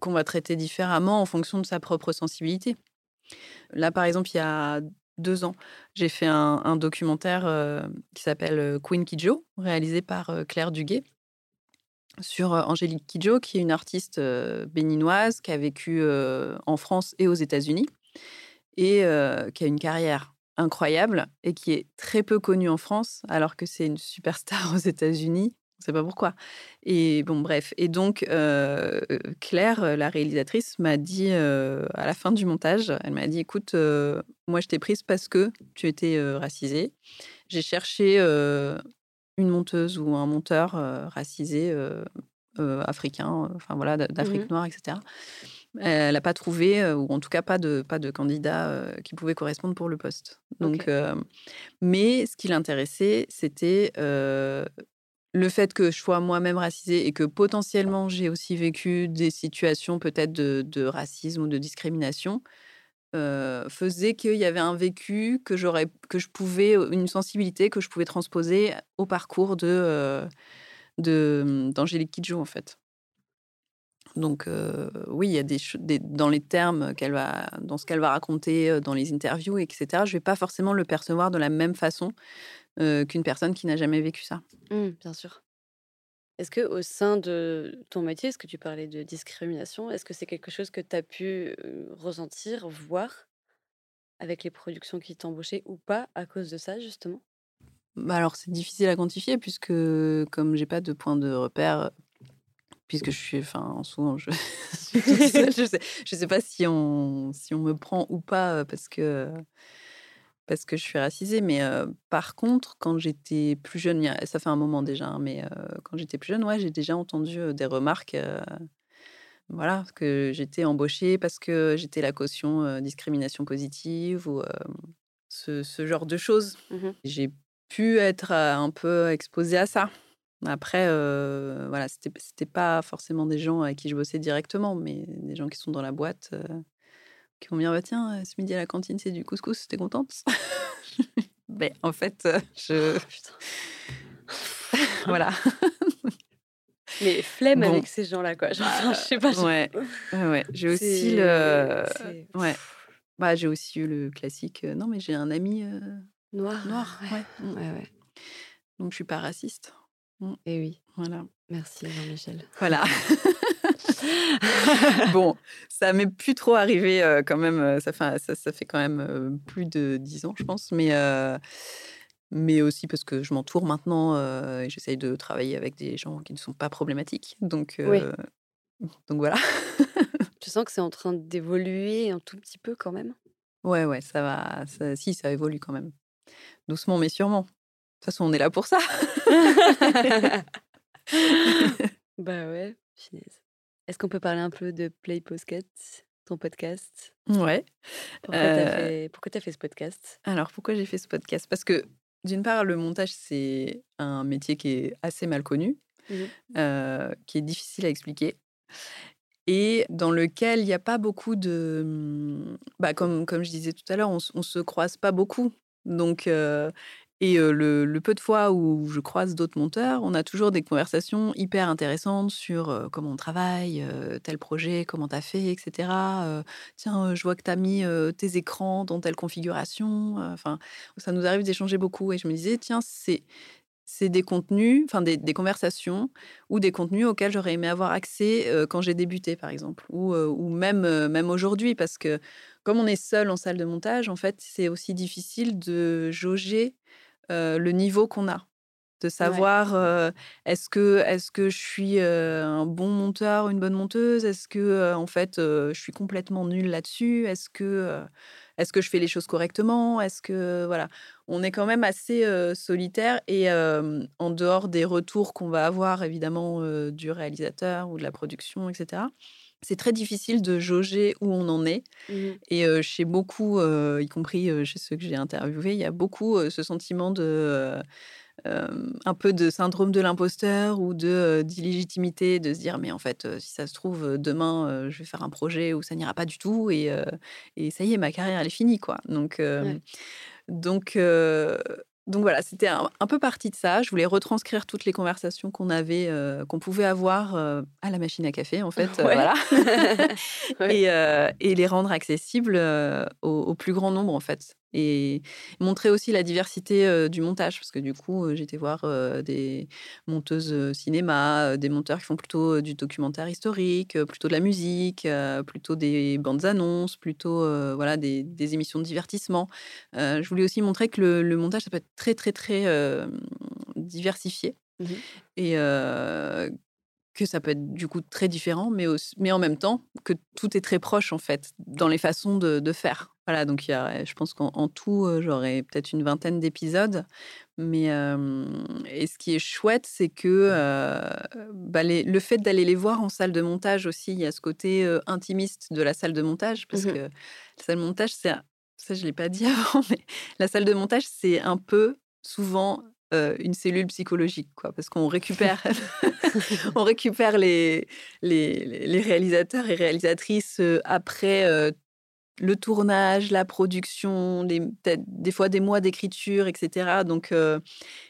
qu'on va traiter différemment en fonction de sa propre sensibilité. Là, par exemple, il y a deux ans, j'ai fait un, documentaire euh, qui s'appelle euh, Queen Kidjo, réalisé par euh, Claire Duguet sur Angélique Kidjo, qui est une artiste béninoise qui a vécu en France et aux États-Unis et qui a une carrière incroyable et qui est très peu connue en France, alors que c'est une superstar aux États-Unis. On ne sait pas pourquoi. Et bon, bref. Et donc, euh, Claire, euh, la réalisatrice, m'a dit euh, à la fin du montage, elle m'a dit écoute, euh, moi je t'ai prise parce que tu étais euh, racisée. J'ai cherché euh, une monteuse ou un monteur euh, racisé euh, euh, africain, euh, enfin voilà, d- d'Afrique noire, etc. Elle n'a pas trouvé, euh, ou en tout cas pas de, pas de candidat euh, qui pouvait correspondre pour le poste. Donc, euh, mais ce qui l'intéressait, c'était euh, le fait que je sois moi-même racisée et que potentiellement j'ai aussi vécu des situations peut-être de, de racisme ou de discrimination euh, faisait qu'il y avait un vécu que j'aurais que je pouvais une sensibilité que je pouvais transposer au parcours de euh, de d'Angélique Kidjo en fait. Donc euh, oui, il y a des, des dans les termes qu'elle va dans ce qu'elle va raconter dans les interviews etc. Je vais pas forcément le percevoir de la même façon euh, qu'une personne qui n'a jamais vécu ça. Mhm, bien sûr. Est-ce que au sein de ton métier, est-ce que tu parlais de discrimination Est-ce que c'est quelque chose que tu as pu ressentir, voir avec les productions qui t'embauchaient ou pas à cause de ça, justement? Bah alors c'est difficile à quantifier puisque comme j'ai pas de point de repère puisque je suis enfin souvent je je sais je sais pas si on si on me prend ou pas parce que parce que je suis racisée mais euh, par contre quand j'étais plus jeune ça fait un moment déjà hein, mais euh, quand j'étais plus jeune ouais j'ai déjà entendu des remarques euh, voilà que j'étais embauchée parce que j'étais la caution discrimination positive ou ce, ce genre de choses Mhm. j'ai pu être un peu exposée à ça. Après, euh, voilà, c'était c'était pas forcément des gens avec qui je bossais directement, mais des gens qui sont dans la boîte, euh, qui vont me dire bah, tiens, euh, ce midi à la cantine, c'est du couscous, t'es contente Mais en fait, euh, je. Putain. voilà. Mais flemme Bon. avec ces gens-là, quoi. Genre, je sais pas. je- Ouais, ouais, ouais. J'ai aussi le. Ouais. Bah, j'ai aussi eu le classique. euh, non, mais j'ai un ami euh, Noir. noir. Ouais, Ouais. mm. ouais. ouais. Donc, je suis pas raciste. Et oui. Voilà. Merci, Jean-Michel. Voilà. bon, ça m'est plus trop arrivé euh, quand même. euh, Ça fait, ça, ça fait quand même euh, plus de dix ans, je pense. Mais, euh, mais aussi parce que je m'entoure maintenant et j'essaye de travailler avec des gens qui ne sont pas problématiques. Donc, Oui. donc voilà. Tu sens que c'est en train d'évoluer un tout petit peu quand même? Ouais, ouais, ça va. Ça, si, ça évolue quand même. Doucement, mais sûrement. De toute façon, on est là pour ça. Bah ouais, finesse. Est-ce qu'on peut parler un peu de Play Podcast, ton podcast? Ouais. Pourquoi t'as Euh, fait, pourquoi t'as fait ce podcast? Alors, pourquoi j'ai fait ce podcast? Parce que, d'une part, le montage, c'est un métier qui est assez mal connu, Mhm. euh, qui est difficile à expliquer, et dans lequel il n'y a pas beaucoup de... hum, Bah, comme, comme je disais tout à l'heure, on, on se croise pas beaucoup. Donc, euh, et le, peu de fois où je croise d'autres monteurs, on a toujours des conversations hyper intéressantes sur comment on travaille, tel projet, comment tu as fait, etc. Tiens, je vois que tu as mis tes écrans dans telle configuration. Enfin, ça nous arrive d'échanger beaucoup. Et je me disais, tiens, c'est c'est des contenus, enfin des, des conversations ou des contenus auxquels j'aurais aimé avoir accès quand j'ai débuté, par exemple, ou, ou même, même aujourd'hui, parce que comme on est seul en salle de montage, en fait, c'est aussi difficile de jauger euh, le niveau qu'on a, de savoir euh, est-ce que est-ce que je suis euh, un bon monteur, une bonne monteuse, est-ce que en fait je suis complètement nulle là-dessus, est-ce que est-ce que je fais les choses correctement, est-ce que voilà, on est quand même assez solitaire et en dehors des retours qu'on va avoir évidemment du réalisateur ou de la production, etc. C'est très difficile de jauger où on en est. Mhm. Et euh, chez beaucoup, euh, y compris euh, chez ceux que j'ai interviewés, il y a beaucoup euh, ce sentiment de un peu de syndrome de l'imposteur ou de d'illégitimité, de se dire mais en fait si ça se trouve demain je vais faire un projet où ça n'ira pas du tout et, et ça y est ma carrière elle est finie quoi. Donc Ouais. donc donc voilà, c'était un, un peu parti de ça. Je voulais retranscrire toutes les conversations qu'on avait, euh, qu'on pouvait avoir euh, à la machine à café, en fait. euh, Ouais. voilà. Ouais. et, et les rendre accessibles au, au plus grand nombre, en fait. Et montrer aussi la diversité euh, du montage, parce que du coup, euh, j'étais voir euh, des monteuses cinéma, des monteurs qui font plutôt du documentaire historique, plutôt de la musique, plutôt des bandes annonces, plutôt voilà des, des émissions de divertissement. Je voulais aussi montrer que le, le montage, ça peut être très, très, très diversifié Mhm. et euh, que ça peut être du coup très différent, mais, aussi- mais en même temps que tout est très proche en fait dans les façons de, de faire. Voilà, donc il y a, je pense qu'en en tout, euh, j'aurais peut-être une vingtaine d'épisodes. Mais euh, et ce qui est chouette, c'est que euh, bah, les- le fait d'aller les voir en salle de montage aussi, il y a ce côté euh, intimiste de la salle de montage, parce Mhm. que la salle de montage, c'est ça je l'ai pas dit avant, mais la salle de montage, c'est un peu souvent euh, une cellule psychologique, quoi, parce qu'on récupère, on récupère les, les, les- réalisateurs et réalisatrices euh, après euh, le tournage, la production, les- des fois des mois d'écriture, etc. Donc, euh,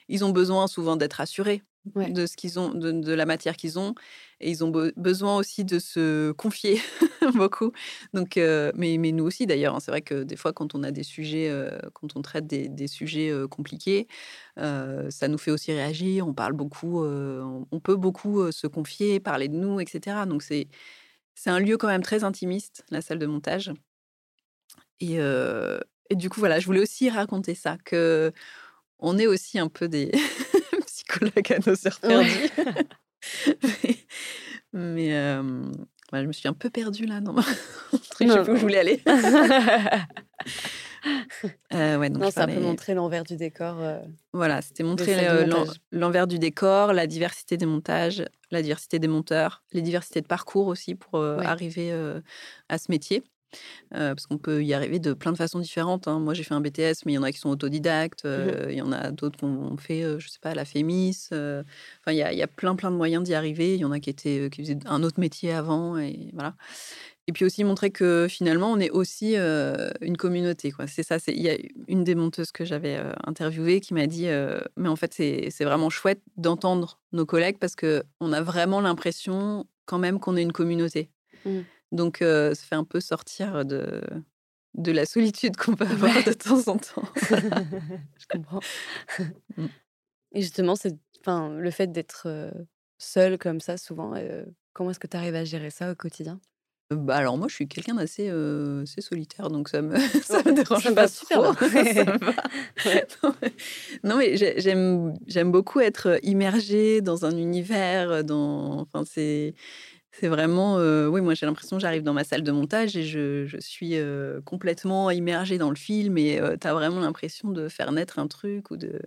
ils ont besoin souvent d'être assurés Ouais. de ce qu'ils ont, de, de la matière qu'ils ont, et ils ont be- besoin aussi de se confier beaucoup. Donc, euh, mais, mais nous aussi d'ailleurs, hein, c'est vrai que des fois, quand on a des sujets, euh, quand on traite des, des sujets compliqués, ça nous fait aussi réagir. On parle beaucoup, on, peut beaucoup se confier, parler de nous, etc. Donc c'est c'est un lieu quand même très intimiste, la salle de montage. Et, et du coup, voilà, je voulais aussi raconter ça, que on est aussi un peu des psychologues à nos heures perdues. mais euh, je me suis un peu perdue là dans mon truc, je sais plus où je voulais aller. Euh, ouais, donc non, peu parlais- montrer l'envers du décor. euh, Voilà, c'était montrer l'envers du décor, la diversité des montages, la diversité des monteurs, les diversités de parcours aussi pour Ouais. arriver à ce métier. Euh, parce qu'on peut y arriver de plein de façons différentes. hein. Moi, j'ai fait un BTS, mais il y en a qui sont autodidactes. euh, Il y en a d'autres qui ont fait, euh, je sais pas, la FEMIS. euh, Enfin, il y a, il y a plein, plein de moyens d'y arriver. Il y en a qui, étaient, qui faisaient un autre métier avant. Et voilà. Et puis aussi montrer que finalement, on est aussi une communauté. C'est ça. Il y a une des monteuses que j'avais interviewée qui m'a dit Mais en fait, c'est vraiment chouette d'entendre nos collègues parce qu'on a vraiment l'impression quand même qu'on est une communauté. Mm. Donc, ça fait un peu sortir de, de la solitude qu'on peut avoir Ouais. de temps en temps. je comprends. Mm. Et justement, c'est, enfin, le fait d'être seul comme ça, souvent, euh, comment est-ce que tu arrives à gérer ça au quotidien? Bah alors moi je suis quelqu'un d'assez euh, assez solitaire donc ça me ça me dérange ça pas super trop. Ouais. Non, mais- j'aime j'aime beaucoup être immergée dans un univers dans enfin c'est c'est vraiment oui moi j'ai l'impression j'arrive dans ma salle de montage et je, suis complètement immergée dans le film et tu as vraiment l'impression de faire naître un truc ou de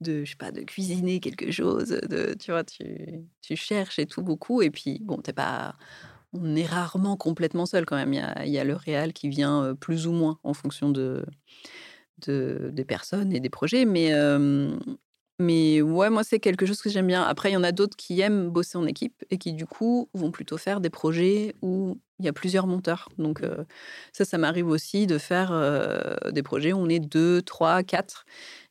de je sais pas de cuisiner quelque chose de tu vois tu, cherches et tout beaucoup et puis bon t'es pas on est rarement complètement seul quand même. Il y a, y a le réal qui vient plus ou moins en fonction de, de- des personnes et des projets. Mais, mais ouais, moi, c'est quelque chose que j'aime bien. Après, il y en a d'autres qui aiment bosser en équipe et qui, du coup, vont plutôt faire des projets où il y a plusieurs monteurs. Donc euh, ça, ça m'arrive aussi de faire euh, des projets où on est deux, trois, quatre.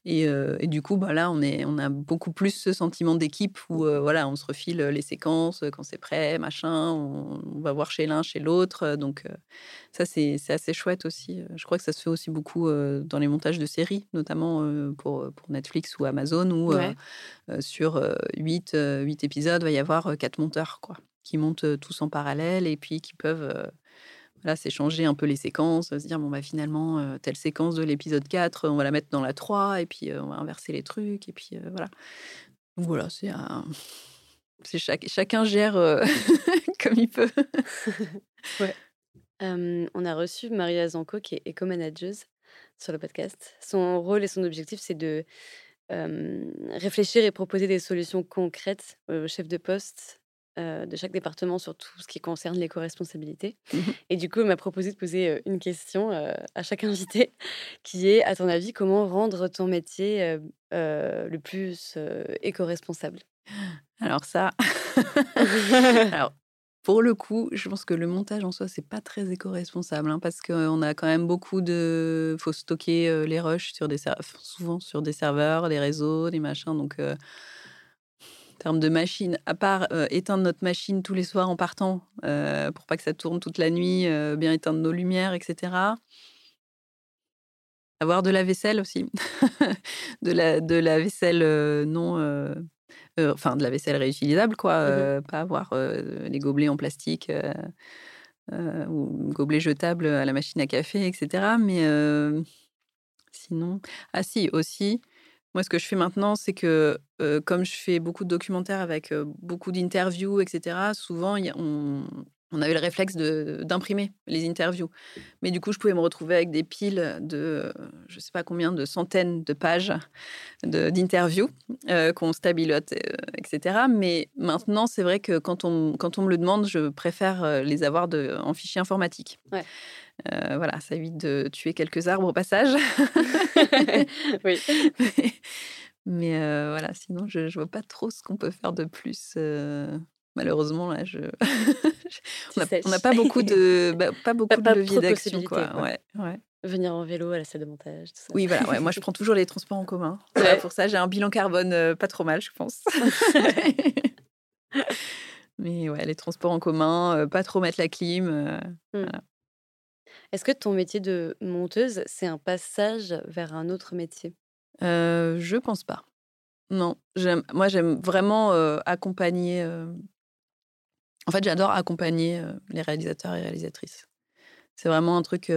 Et, euh, et du coup, bah, là, on, est, on a beaucoup plus ce sentiment d'équipe où voilà, on se refile les séquences quand c'est prêt, machin. On, on va voir chez l'un, chez l'autre. Donc ça, c'est c'est assez chouette aussi. Je crois que ça se fait aussi beaucoup dans les montages de séries, notamment pour, pour Netflix ou Amazon, où euh, Ouais. sur euh, huit, euh, huit épisodes, va y avoir quatre monteurs quoi, qui montent tous en parallèle et puis qui peuvent voilà, s'échanger un peu les séquences, se dire bon bah finalement telle séquence de l'épisode 4, on va la mettre dans la 3 et puis on va inverser les trucs et puis voilà. Donc voilà, c'est un- c'est chaque, chacun gère comme il peut. Euh, on a reçu Maria Zanko, qui est éco-manageuse sur le podcast. Son rôle et son objectif, c'est de réfléchir et proposer des solutions concrètes aux chefs de poste euh, de chaque département sur tout ce qui concerne l'éco-responsabilité. Mhm. Et du coup, elle m'a proposé de poser euh, une question euh, à chaque invité, qui est, à ton avis, comment rendre ton métier euh, le plus éco-responsable? Alors ça, alors pour le coup, je pense que le montage en soi, c'est pas très éco-responsable hein, parce qu'on a quand même beaucoup de. faut stocker les rushs sur des souvent sur des serveurs, des réseaux, des machins. Donc, termes de machines, à part euh, éteindre notre machine tous les soirs en partant euh, pour pas que ça tourne toute la nuit, euh, bien éteindre nos lumières, etc. Avoir de la vaisselle aussi, de la, de la vaisselle non. enfin, de la vaisselle réutilisable, quoi. Euh, pas avoir les gobelets en plastique ou gobelets jetables à la machine à café, etc. Mais sinon. Ah, si, aussi. Moi, ce que je fais maintenant, c'est que comme je fais beaucoup de documentaires avec beaucoup d'interviews, etc., souvent, y a- on, avait le réflexe d'imprimer les interviews. Mais du coup, je pouvais me retrouver avec des piles de, je sais pas combien, de centaines de pages d'interviews qu'on stabilote, etc. Mais maintenant, c'est vrai que quand on, me le demande, je préfère les avoir en fichier informatique. Ouais. Euh, voilà, ça évite de tuer quelques arbres au passage. oui. mais mais, euh, voilà, sinon, je ne vois pas trop ce qu'on peut faire de plus. euh, malheureusement, là, je... on n'a pas beaucoup de, bah, pas beaucoup de pas d'action. Quoi. quoi. Ouais, ouais. Venir en vélo à la salle de montage, tout ça. Oui, voilà. Ouais, moi, je prends toujours les transports en commun. Voilà, Ouais. pour ça, j'ai un bilan carbone pas trop mal, je pense. Mais ouais, les transports en commun, pas trop mettre la clim. euh, Est-ce que ton métier de monteuse, c'est un passage vers un autre métier? Euh, je pense pas. Non. Moi, j'aime vraiment euh, accompagner. euh, En fait, j'adore accompagner euh, les réalisateurs et réalisatrices. C'est vraiment un truc.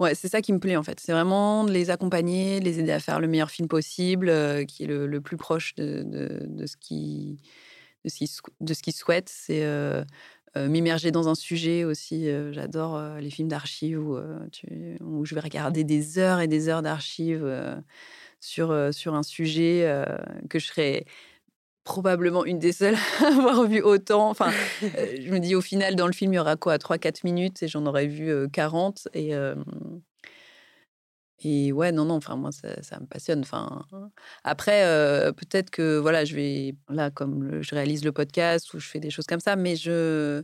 Ouais, c'est ça qui me plaît en fait. C'est vraiment de les accompagner, de les aider à faire le meilleur film possible, qui est le, plus proche de, ce qu'ils souhaitent. C'est euh, m'immerger dans un sujet aussi. euh, J'adore euh, les films d'archives où, je vais regarder des heures et des heures d'archives sur, sur un sujet que je serais probablement une des seules à avoir vu autant. Enfin, je me dis au final, dans le film, il y aura quoi 3-4 minutes et j'en aurais vu euh, 40. Et, euh, et ouais, non, non, enfin, moi, ça, ça me passionne. Enfin, après, euh, peut-être que, voilà, je vais, là, comme le- je réalise le podcast ou je fais des choses comme ça, mais je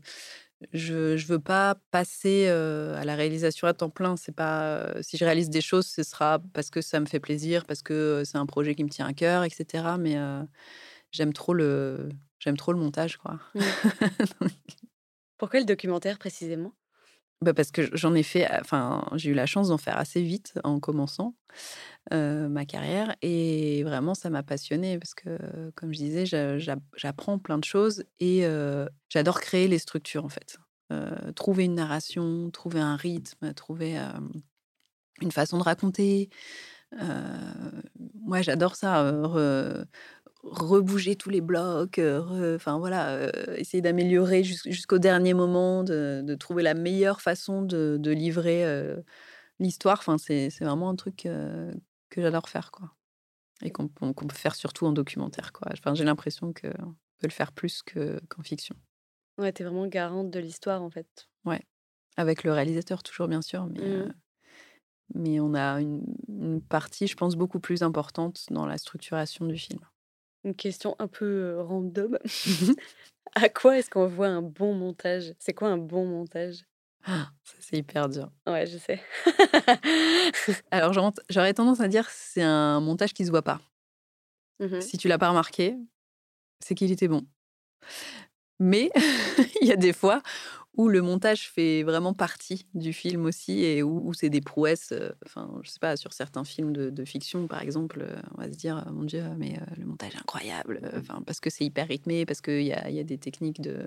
je je veux pas passer euh, à la réalisation à temps plein. C'est pas euh, si je réalise des choses, ce sera parce que ça me fait plaisir, parce que c'est un projet qui me tient à cœur, etc. Mais j'aime trop le j'aime trop le montage, quoi. Pourquoi le documentaire précisément? Bah, parce que j'en ai fait, enfin, j'ai eu la chance d'en faire assez vite en commençant ma carrière et vraiment ça m'a passionnée parce que, comme je disais, j'a- j'a- j'apprends plein de choses et j'adore créer les structures en fait. Trouver une narration, trouver un rythme, trouver une façon de raconter. Moi, j'adore ça. Rebouger tous les blocs, euh, re- enfin voilà, euh, essayer d'améliorer jus- jusqu'au dernier moment, de, de trouver la meilleure façon de, de livrer euh, l'histoire. Enfin, c'est vraiment un truc euh, que j'adore faire, quoi. Et qu'on peut faire surtout en documentaire, quoi. Enfin, j'ai l'impression qu'on peut le faire plus que- qu'en fiction. Ouais, t'es vraiment garante de l'histoire en fait. Avec le réalisateur, toujours, bien sûr, mais, euh, mais on a une, une partie, je pense, beaucoup plus importante dans la structuration du film. Une question un peu random. à quoi est-ce qu'on voit un bon montage? C'est quoi un bon montage? Ah, ça, c'est hyper dur. Ouais, je sais. Alors, j'aurais- tendance à dire que c'est un montage qui se voit pas. Mhm. Si tu l'as pas remarqué, c'est qu'il était bon. Mais il y a des fois où le montage fait vraiment partie du film aussi et où, où c'est des prouesses. euh, Enfin, je sais pas, sur certains films de, de fiction, par exemple, euh, on va se dire, euh, mon Dieu, mais euh, le montage est incroyable. euh, Enfin, parce que c'est hyper rythmé, parce qu'il y a, y a des techniques de,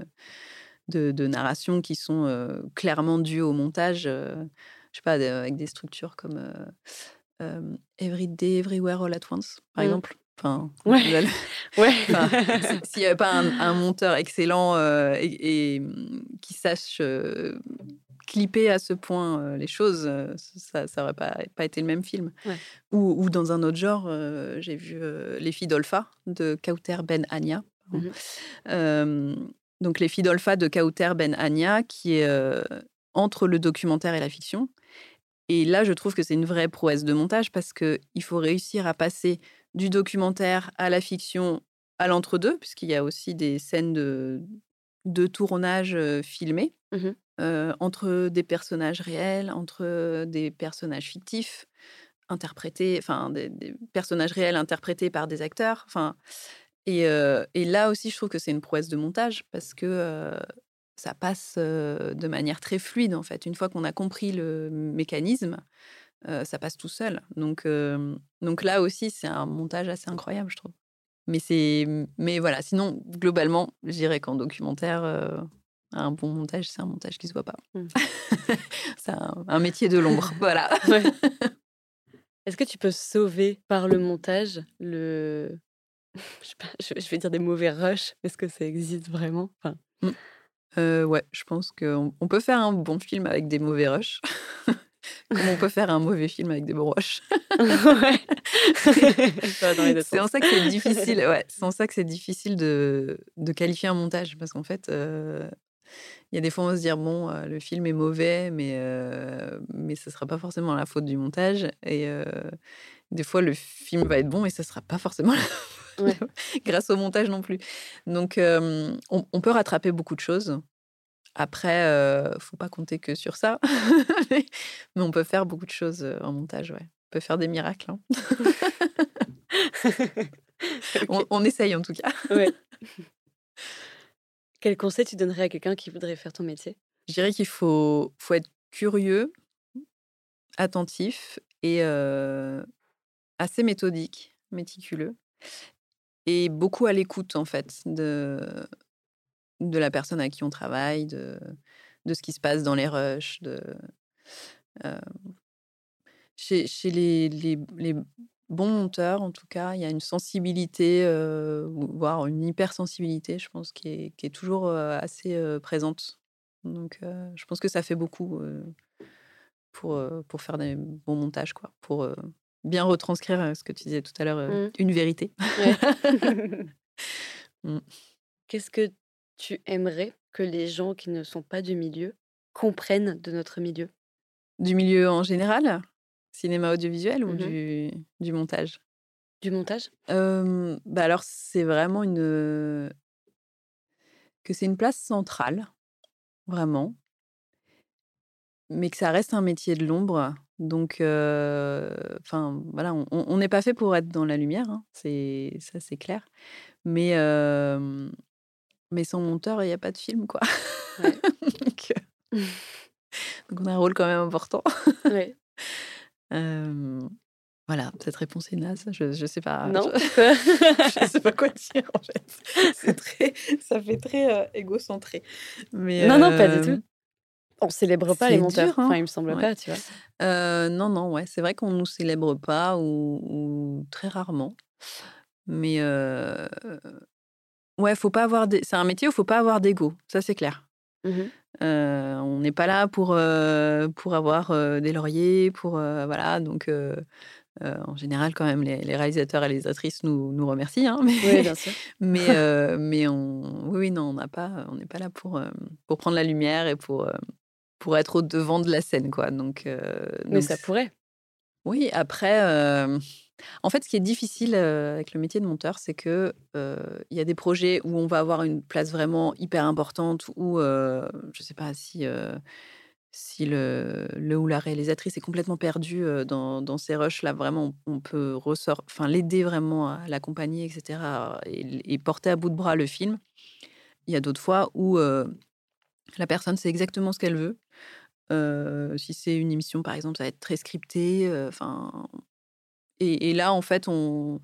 de, de narration qui sont clairement dues au montage. je sais pas, avec des structures comme Every Day, Everywhere, All at Once, par Mm. exemple. Enfin, Ouais. Ouais. Enfin, s'il n'y avait pas un, un monteur excellent euh, et, et, hum, qui sache euh, clipper à ce point euh, les choses, ça n'aurait pas, pas été le même film. Ouais. Ou, ou dans un autre genre, j'ai vu Les filles d'Olpha de Kauter Ben Anya. Mhm. Donc Les filles d'Olpha de Kauter Ben Anya, qui est entre le documentaire et la fiction. Et là, je trouve que c'est une vraie prouesse de montage parce qu'il faut réussir à passer du documentaire à la fiction à l'entre-deux, puisqu'il y a aussi des scènes de, de tournage filmés Mhm. euh, entre des personnages réels, entre des personnages fictifs, interprétés, enfin des, des personnages réels interprétés par des acteurs. Enfin, et, euh, et là aussi, je trouve que c'est une prouesse de montage parce que euh, ça passe de manière très fluide en fait. Une fois qu'on a compris le mécanisme, euh, ça passe tout seul. Donc, euh, donc là aussi, c'est un montage assez incroyable, je trouve. Mais c'est, mais voilà. Sinon, globalement, je dirais qu'en documentaire, euh, un bon montage, c'est un montage qui se voit pas. Mm. c'est un, un métier de l'ombre, voilà. Ouais. Est-ce que tu peux sauver par le montage le. Je, sais pas, je- je vais dire des mauvais rushs. Est-ce que ça existe vraiment? Enfin... Euh, ouais, je pense qu'on on peut faire un bon film avec des mauvais rushs, comme on peut faire un mauvais film avec des deux C'est en ça que c'est difficile. Ouais, c'est en ça que c'est difficile de, de qualifier un montage parce qu'en fait, euh, il y a des fois on va se dire bon, euh, le film est mauvais, mais euh, mais ce sera pas forcément la faute du montage. Et euh, des fois le film va être bon et ce sera pas forcément la faute Ouais. grâce au montage non plus. Donc on, on peut rattraper beaucoup de choses. Après, euh, faut pas compter que sur ça, mais, mais on peut faire beaucoup de choses euh, en montage. Ouais, on peut faire des miracles. hein. On, on essaye en tout cas. Ouais. Quel conseil tu donnerais à quelqu'un qui voudrait faire ton métier? Je dirais qu'il faut, faut être curieux, attentif et euh, assez méthodique, méticuleux. Et beaucoup à l'écoute, en fait, de, de la personne à qui on travaille, de, de ce qui se passe dans les rushs. De, euh, chez chez les, les, les bons monteurs, en tout cas, il y a une sensibilité, euh, voire une hypersensibilité, je pense, qui est, qui est toujours euh, assez euh, présente. Donc, je pense que ça fait beaucoup pour, pour faire des bons montages, quoi, pour bien retranscrire ce que tu disais tout à l'heure, euh, Mm. une vérité. Ouais. Mm. Qu'est-ce que tu aimerais que les gens qui ne sont pas du milieu comprennent de notre milieu? Du milieu en général, cinéma audiovisuel ou Mhm. du, du montage? Du montage? Euh, bah alors, c'est vraiment une. que c'est une place centrale, vraiment, mais que ça reste un métier de l'ombre. Donc, euh, enfin, voilà, on on n'est pas fait pour être dans la lumière, hein, c'est ça, c'est clair. Mais, euh, mais sans monteur, il n'y a pas de film, quoi. Ouais. donc, euh, donc, on a un rôle quand même important. Ouais. Euh, voilà, cette réponse est naze. Je, je sais pas. Non je- je sais pas quoi dire en fait. C'est très, ça fait très euh, égocentré. Mais Non, non, pas du euh, tout. On célèbre pas les monteurs. dur, hein. Enfin, il me semble Ouais. pas, tu vois. non, non, ouais, c'est vrai qu'on nous célèbre pas ou, ou très rarement. Mais euh, ouais, faut pas avoir. des- C'est un métier où faut pas avoir d'ego. Ça c'est clair. Mhm. Euh, on n'est pas là pour, euh, pour avoir euh, des lauriers, pour voilà. Donc, en général, quand même, les, les réalisateurs et les actrices nous, nous remercient. hein, mais Oui, bien sûr. mais, mais on, oui, oui, non, on n'a pas, on n'est pas là pour, pour prendre la lumière et pour, pour être au devant de la scène, quoi. Donc, Mais donc ça pourrait. Oui, après, en fait, ce qui est difficile euh, avec le métier de monteur, c'est que euh, il y a des projets où on va avoir une place vraiment hyper importante, où euh, je ne sais pas si si le, ou la réalisatrice est complètement perdue dans, ces rushs là, vraiment, on, peut ressort, enfin l'aider vraiment à l'accompagner, etc. Et, porter à bout de bras le film. Il y a d'autres fois où la personne sait exactement ce qu'elle veut. Si c'est une émission, par exemple, ça va être très scripté. Enfin, et, et là, en fait, on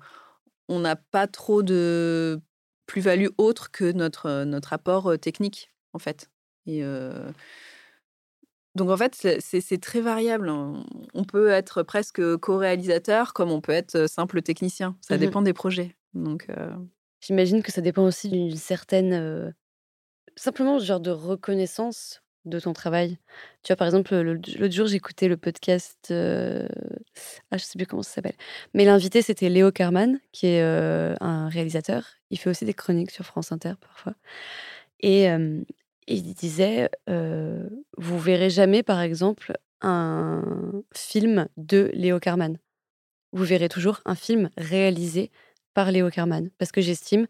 n'a pas trop de plus-value autre que notre, notre apport euh, technique, en fait. Et euh, donc, en fait, c'est- très variable. On on peut être presque co-réalisateur, comme on peut être euh, simple technicien. Ça Mhm. dépend des projets. Donc, euh, J'imagine que ça dépend aussi d'une certaine, euh, simplement genre de reconnaissance de ton travail. Tu vois, par exemple, le- l'autre jour, j'écoutais le podcast, euh, ah, je sais plus comment ça s'appelle, mais l'invité, c'était Léo Carman, qui est euh, un réalisateur. Il fait aussi des chroniques sur France Inter parfois. Et il disait, vous verrez jamais, par exemple, un film de Léo Carman. Vous verrez toujours un film réalisé par Léo Carman. Parce que j'estime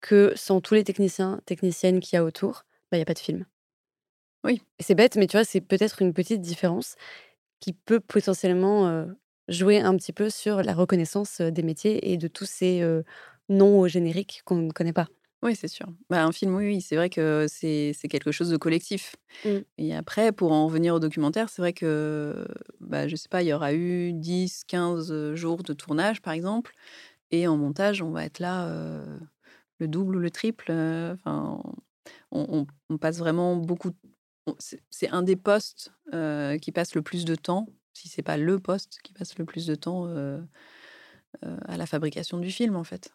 que sans tous les techniciens, techniciennes qu'il y a autour, bah, il n'y a pas de film. Oui. C'est bête, mais tu vois, c'est peut-être une petite différence qui peut potentiellement euh, jouer un petit peu sur la reconnaissance des métiers et de tous ces euh, noms au générique qu'on ne connaît pas. oui, c'est sûr. Bah, un film, oui, oui, c'est vrai que c'est quelque chose de collectif. Mm. Et après, pour en venir au documentaire, c'est vrai que, bah, je sais pas, il y aura eu 10, 15 jours de tournage, par exemple. Et en montage, on va être là euh, le double ou le triple. Enfin, on, on- on passe vraiment beaucoup. on- C'est un des postes euh, qui passe le plus de temps, si c'est pas le poste qui passe le plus de temps euh, euh, à la fabrication du film, en fait.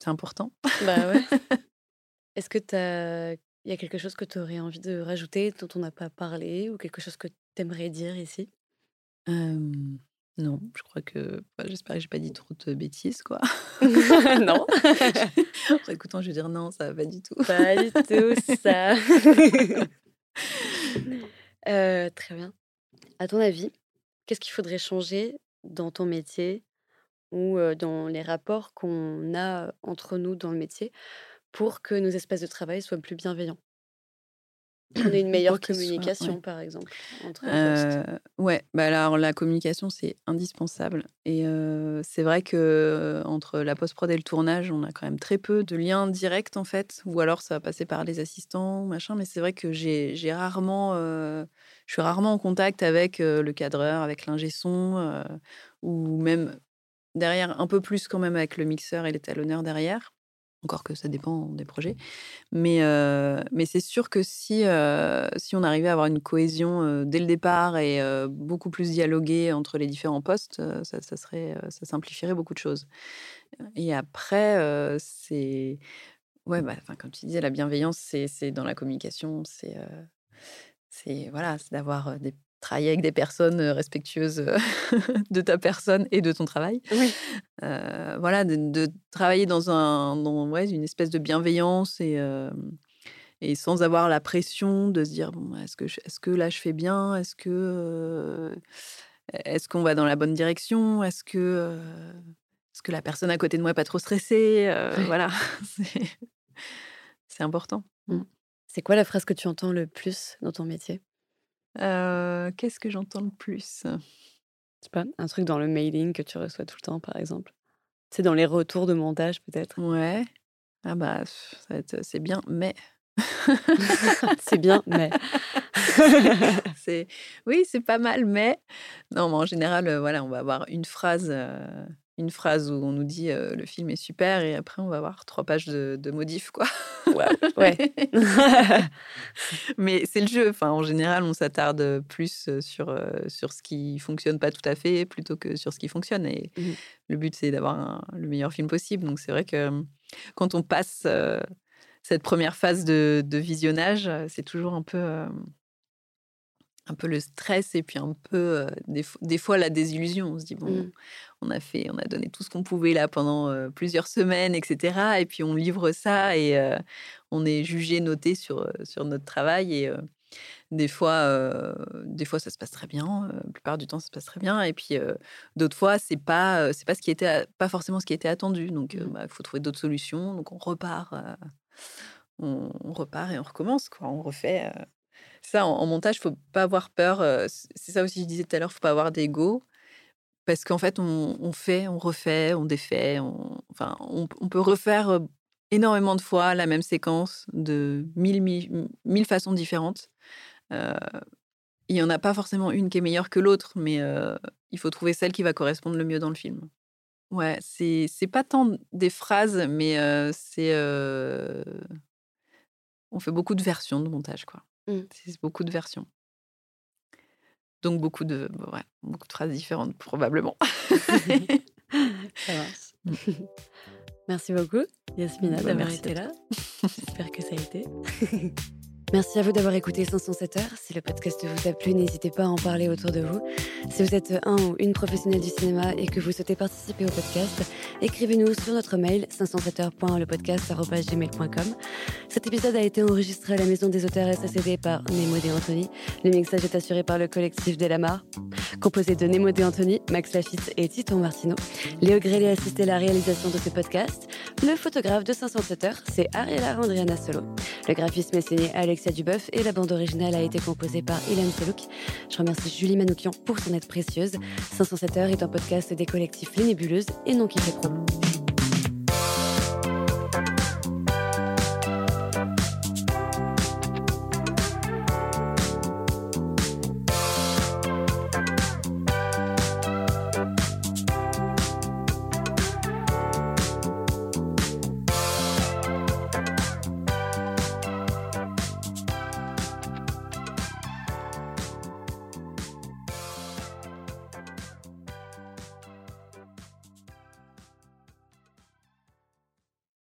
C'est important. Bah ouais. Est-ce que t'as... Il y a quelque chose que tu aurais envie de rajouter dont on n'a pas parlé ou quelque chose que tu aimerais dire ici? Non, je crois que. bah, J'espère que j'ai pas dit trop de bêtises, quoi. Non. en écoutant, je vais dire non, ça va pas du tout. Pas du tout ça. Euh, très bien. À ton avis, qu'est-ce qu'il faudrait changer dans ton métier ou euh, dans les rapports qu'on a entre nous dans le métier pour que nos espaces de travail soient plus bienveillants? Qu'on ait une meilleure communication, ouais. par exemple, entre. Euh, ouais, bah alors la communication c'est indispensable et euh, c'est vrai que euh, entre la post-prod et le tournage, on a quand même très peu de liens directs en fait, ou alors ça va passer par les assistants, machin. Mais c'est vrai que j'ai rarement, euh, je suis rarement en contact avec le cadreur, avec l'ingé son, ou même derrière un peu plus quand même avec le mixeur et l'étalonneur derrière. Encore que ça dépend des projets. Mais, euh, mais c'est sûr que si, euh, si on arrivait à avoir une cohésion euh, dès le départ et beaucoup plus dialoguer entre les différents postes, ça, serait, ça simplifierait beaucoup de choses. Et après, c'est. Ouais, bah, comme tu disais, la bienveillance, c'est dans la communication. C'est c'est voilà, d'avoir des travailler avec des personnes euh, respectueuses euh, de ta personne et de ton travail. Oui. Euh, voilà, de, de travailler dans, un, dans ouais, une espèce de bienveillance et, euh, et sans avoir la pression de se dire bon, est-ce que, je- est-ce que là je fais bien? Est-ce que euh, est-ce qu'on va dans la bonne direction? Est-ce que, est-ce que la personne à côté de moi est pas trop stressée? Voilà, c'est, c'est important. C'est quoi la phrase que tu entends le plus dans ton métier? Euh, qu'est-ce que j'entends le plus? Je sais pas, un truc dans le mailing que tu reçois tout le temps, par exemple. C'est dans les retours de montage, peut-être. Ouais. Ah bah, être- c'est bien, mais c'est bien, mais. c'est oui, c'est pas mal, mais non, mais en général, euh, voilà, on va avoir une phrase, euh, une phrase où on nous dit euh, le film est super, et après on va avoir trois pages de, de modifs, quoi. ouais. mais c'est le jeu. Enfin, en général, on s'attarde plus sur euh, sur ce qui fonctionne pas tout à fait, plutôt que sur ce qui fonctionne. Et Mhm. le but, c'est d'avoir le meilleur film possible. Donc c'est vrai que quand on passe euh, cette première phase de, de visionnage, c'est toujours un peu un peu le stress et puis un peu euh, des, fo- des fois la désillusion. On se dit bon, Mm. on a fait, on a donné tout ce qu'on pouvait là pendant euh, plusieurs semaines, etc. Et puis on livre ça et euh, on est jugé, noté sur sur notre travail et Des fois, des fois, ça se passe très bien. la plupart du temps, ça se passe très bien. Et puis, d'autres fois, c'est pas, c'est pas ce qui était, pas forcément ce qui était attendu. Donc, il mmh. bah, faut trouver d'autres solutions. Donc, on repart, on, repart et on recommence. Quoi. On refait. Ça, en, montage, faut pas avoir peur. c'est ça aussi, je disais tout à l'heure, faut pas avoir d'ego. Parce qu'en fait, on, fait, on refait, on défait. On, enfin, on, peut refaire énormément de fois la même séquence de mille, mille façons différentes il n'y en a pas forcément une qui est meilleure que l'autre, mais il faut trouver celle qui va correspondre le mieux dans le film. Ouais, c'est c'est pas tant des phrases, mais c'est on fait beaucoup de versions de montage, quoi. Mmh. C'est beaucoup de versions. Donc beaucoup de ouais, beaucoup de phrases différentes probablement. Ça marche. Mmh. Merci beaucoup, Yasmina, bah, d'avoir été là. J'espère que ça a été. Merci à vous d'avoir écouté 507 heures. Si le podcast vous a plu, n'hésitez pas à en parler autour de vous. Si vous êtes un ou une professionnelle du cinéma et que vous souhaitez participer au podcast, écrivez-nous sur notre mail 507heures.lepodcast.gmail.com. Cet épisode a été enregistré à la Maison des auteurs SACD par Nemo De Anthony. Le mixage est assuré par le collectif Delamar, composé de Nemo De Anthony, Max Lafitte et Tito Martino. Léo Grélé a assisté à la réalisation de ce podcast. Le photographe de 507 heures, c'est Ariela Andriana Solo. Le graphisme est signé Alex Alexia Duboeuf et la bande originale a été composée par Hélène Selouk. Je remercie Julie Manoukian pour son aide précieuse. 507 heures est un podcast des collectifs Les Nébuleuses et non fait pro.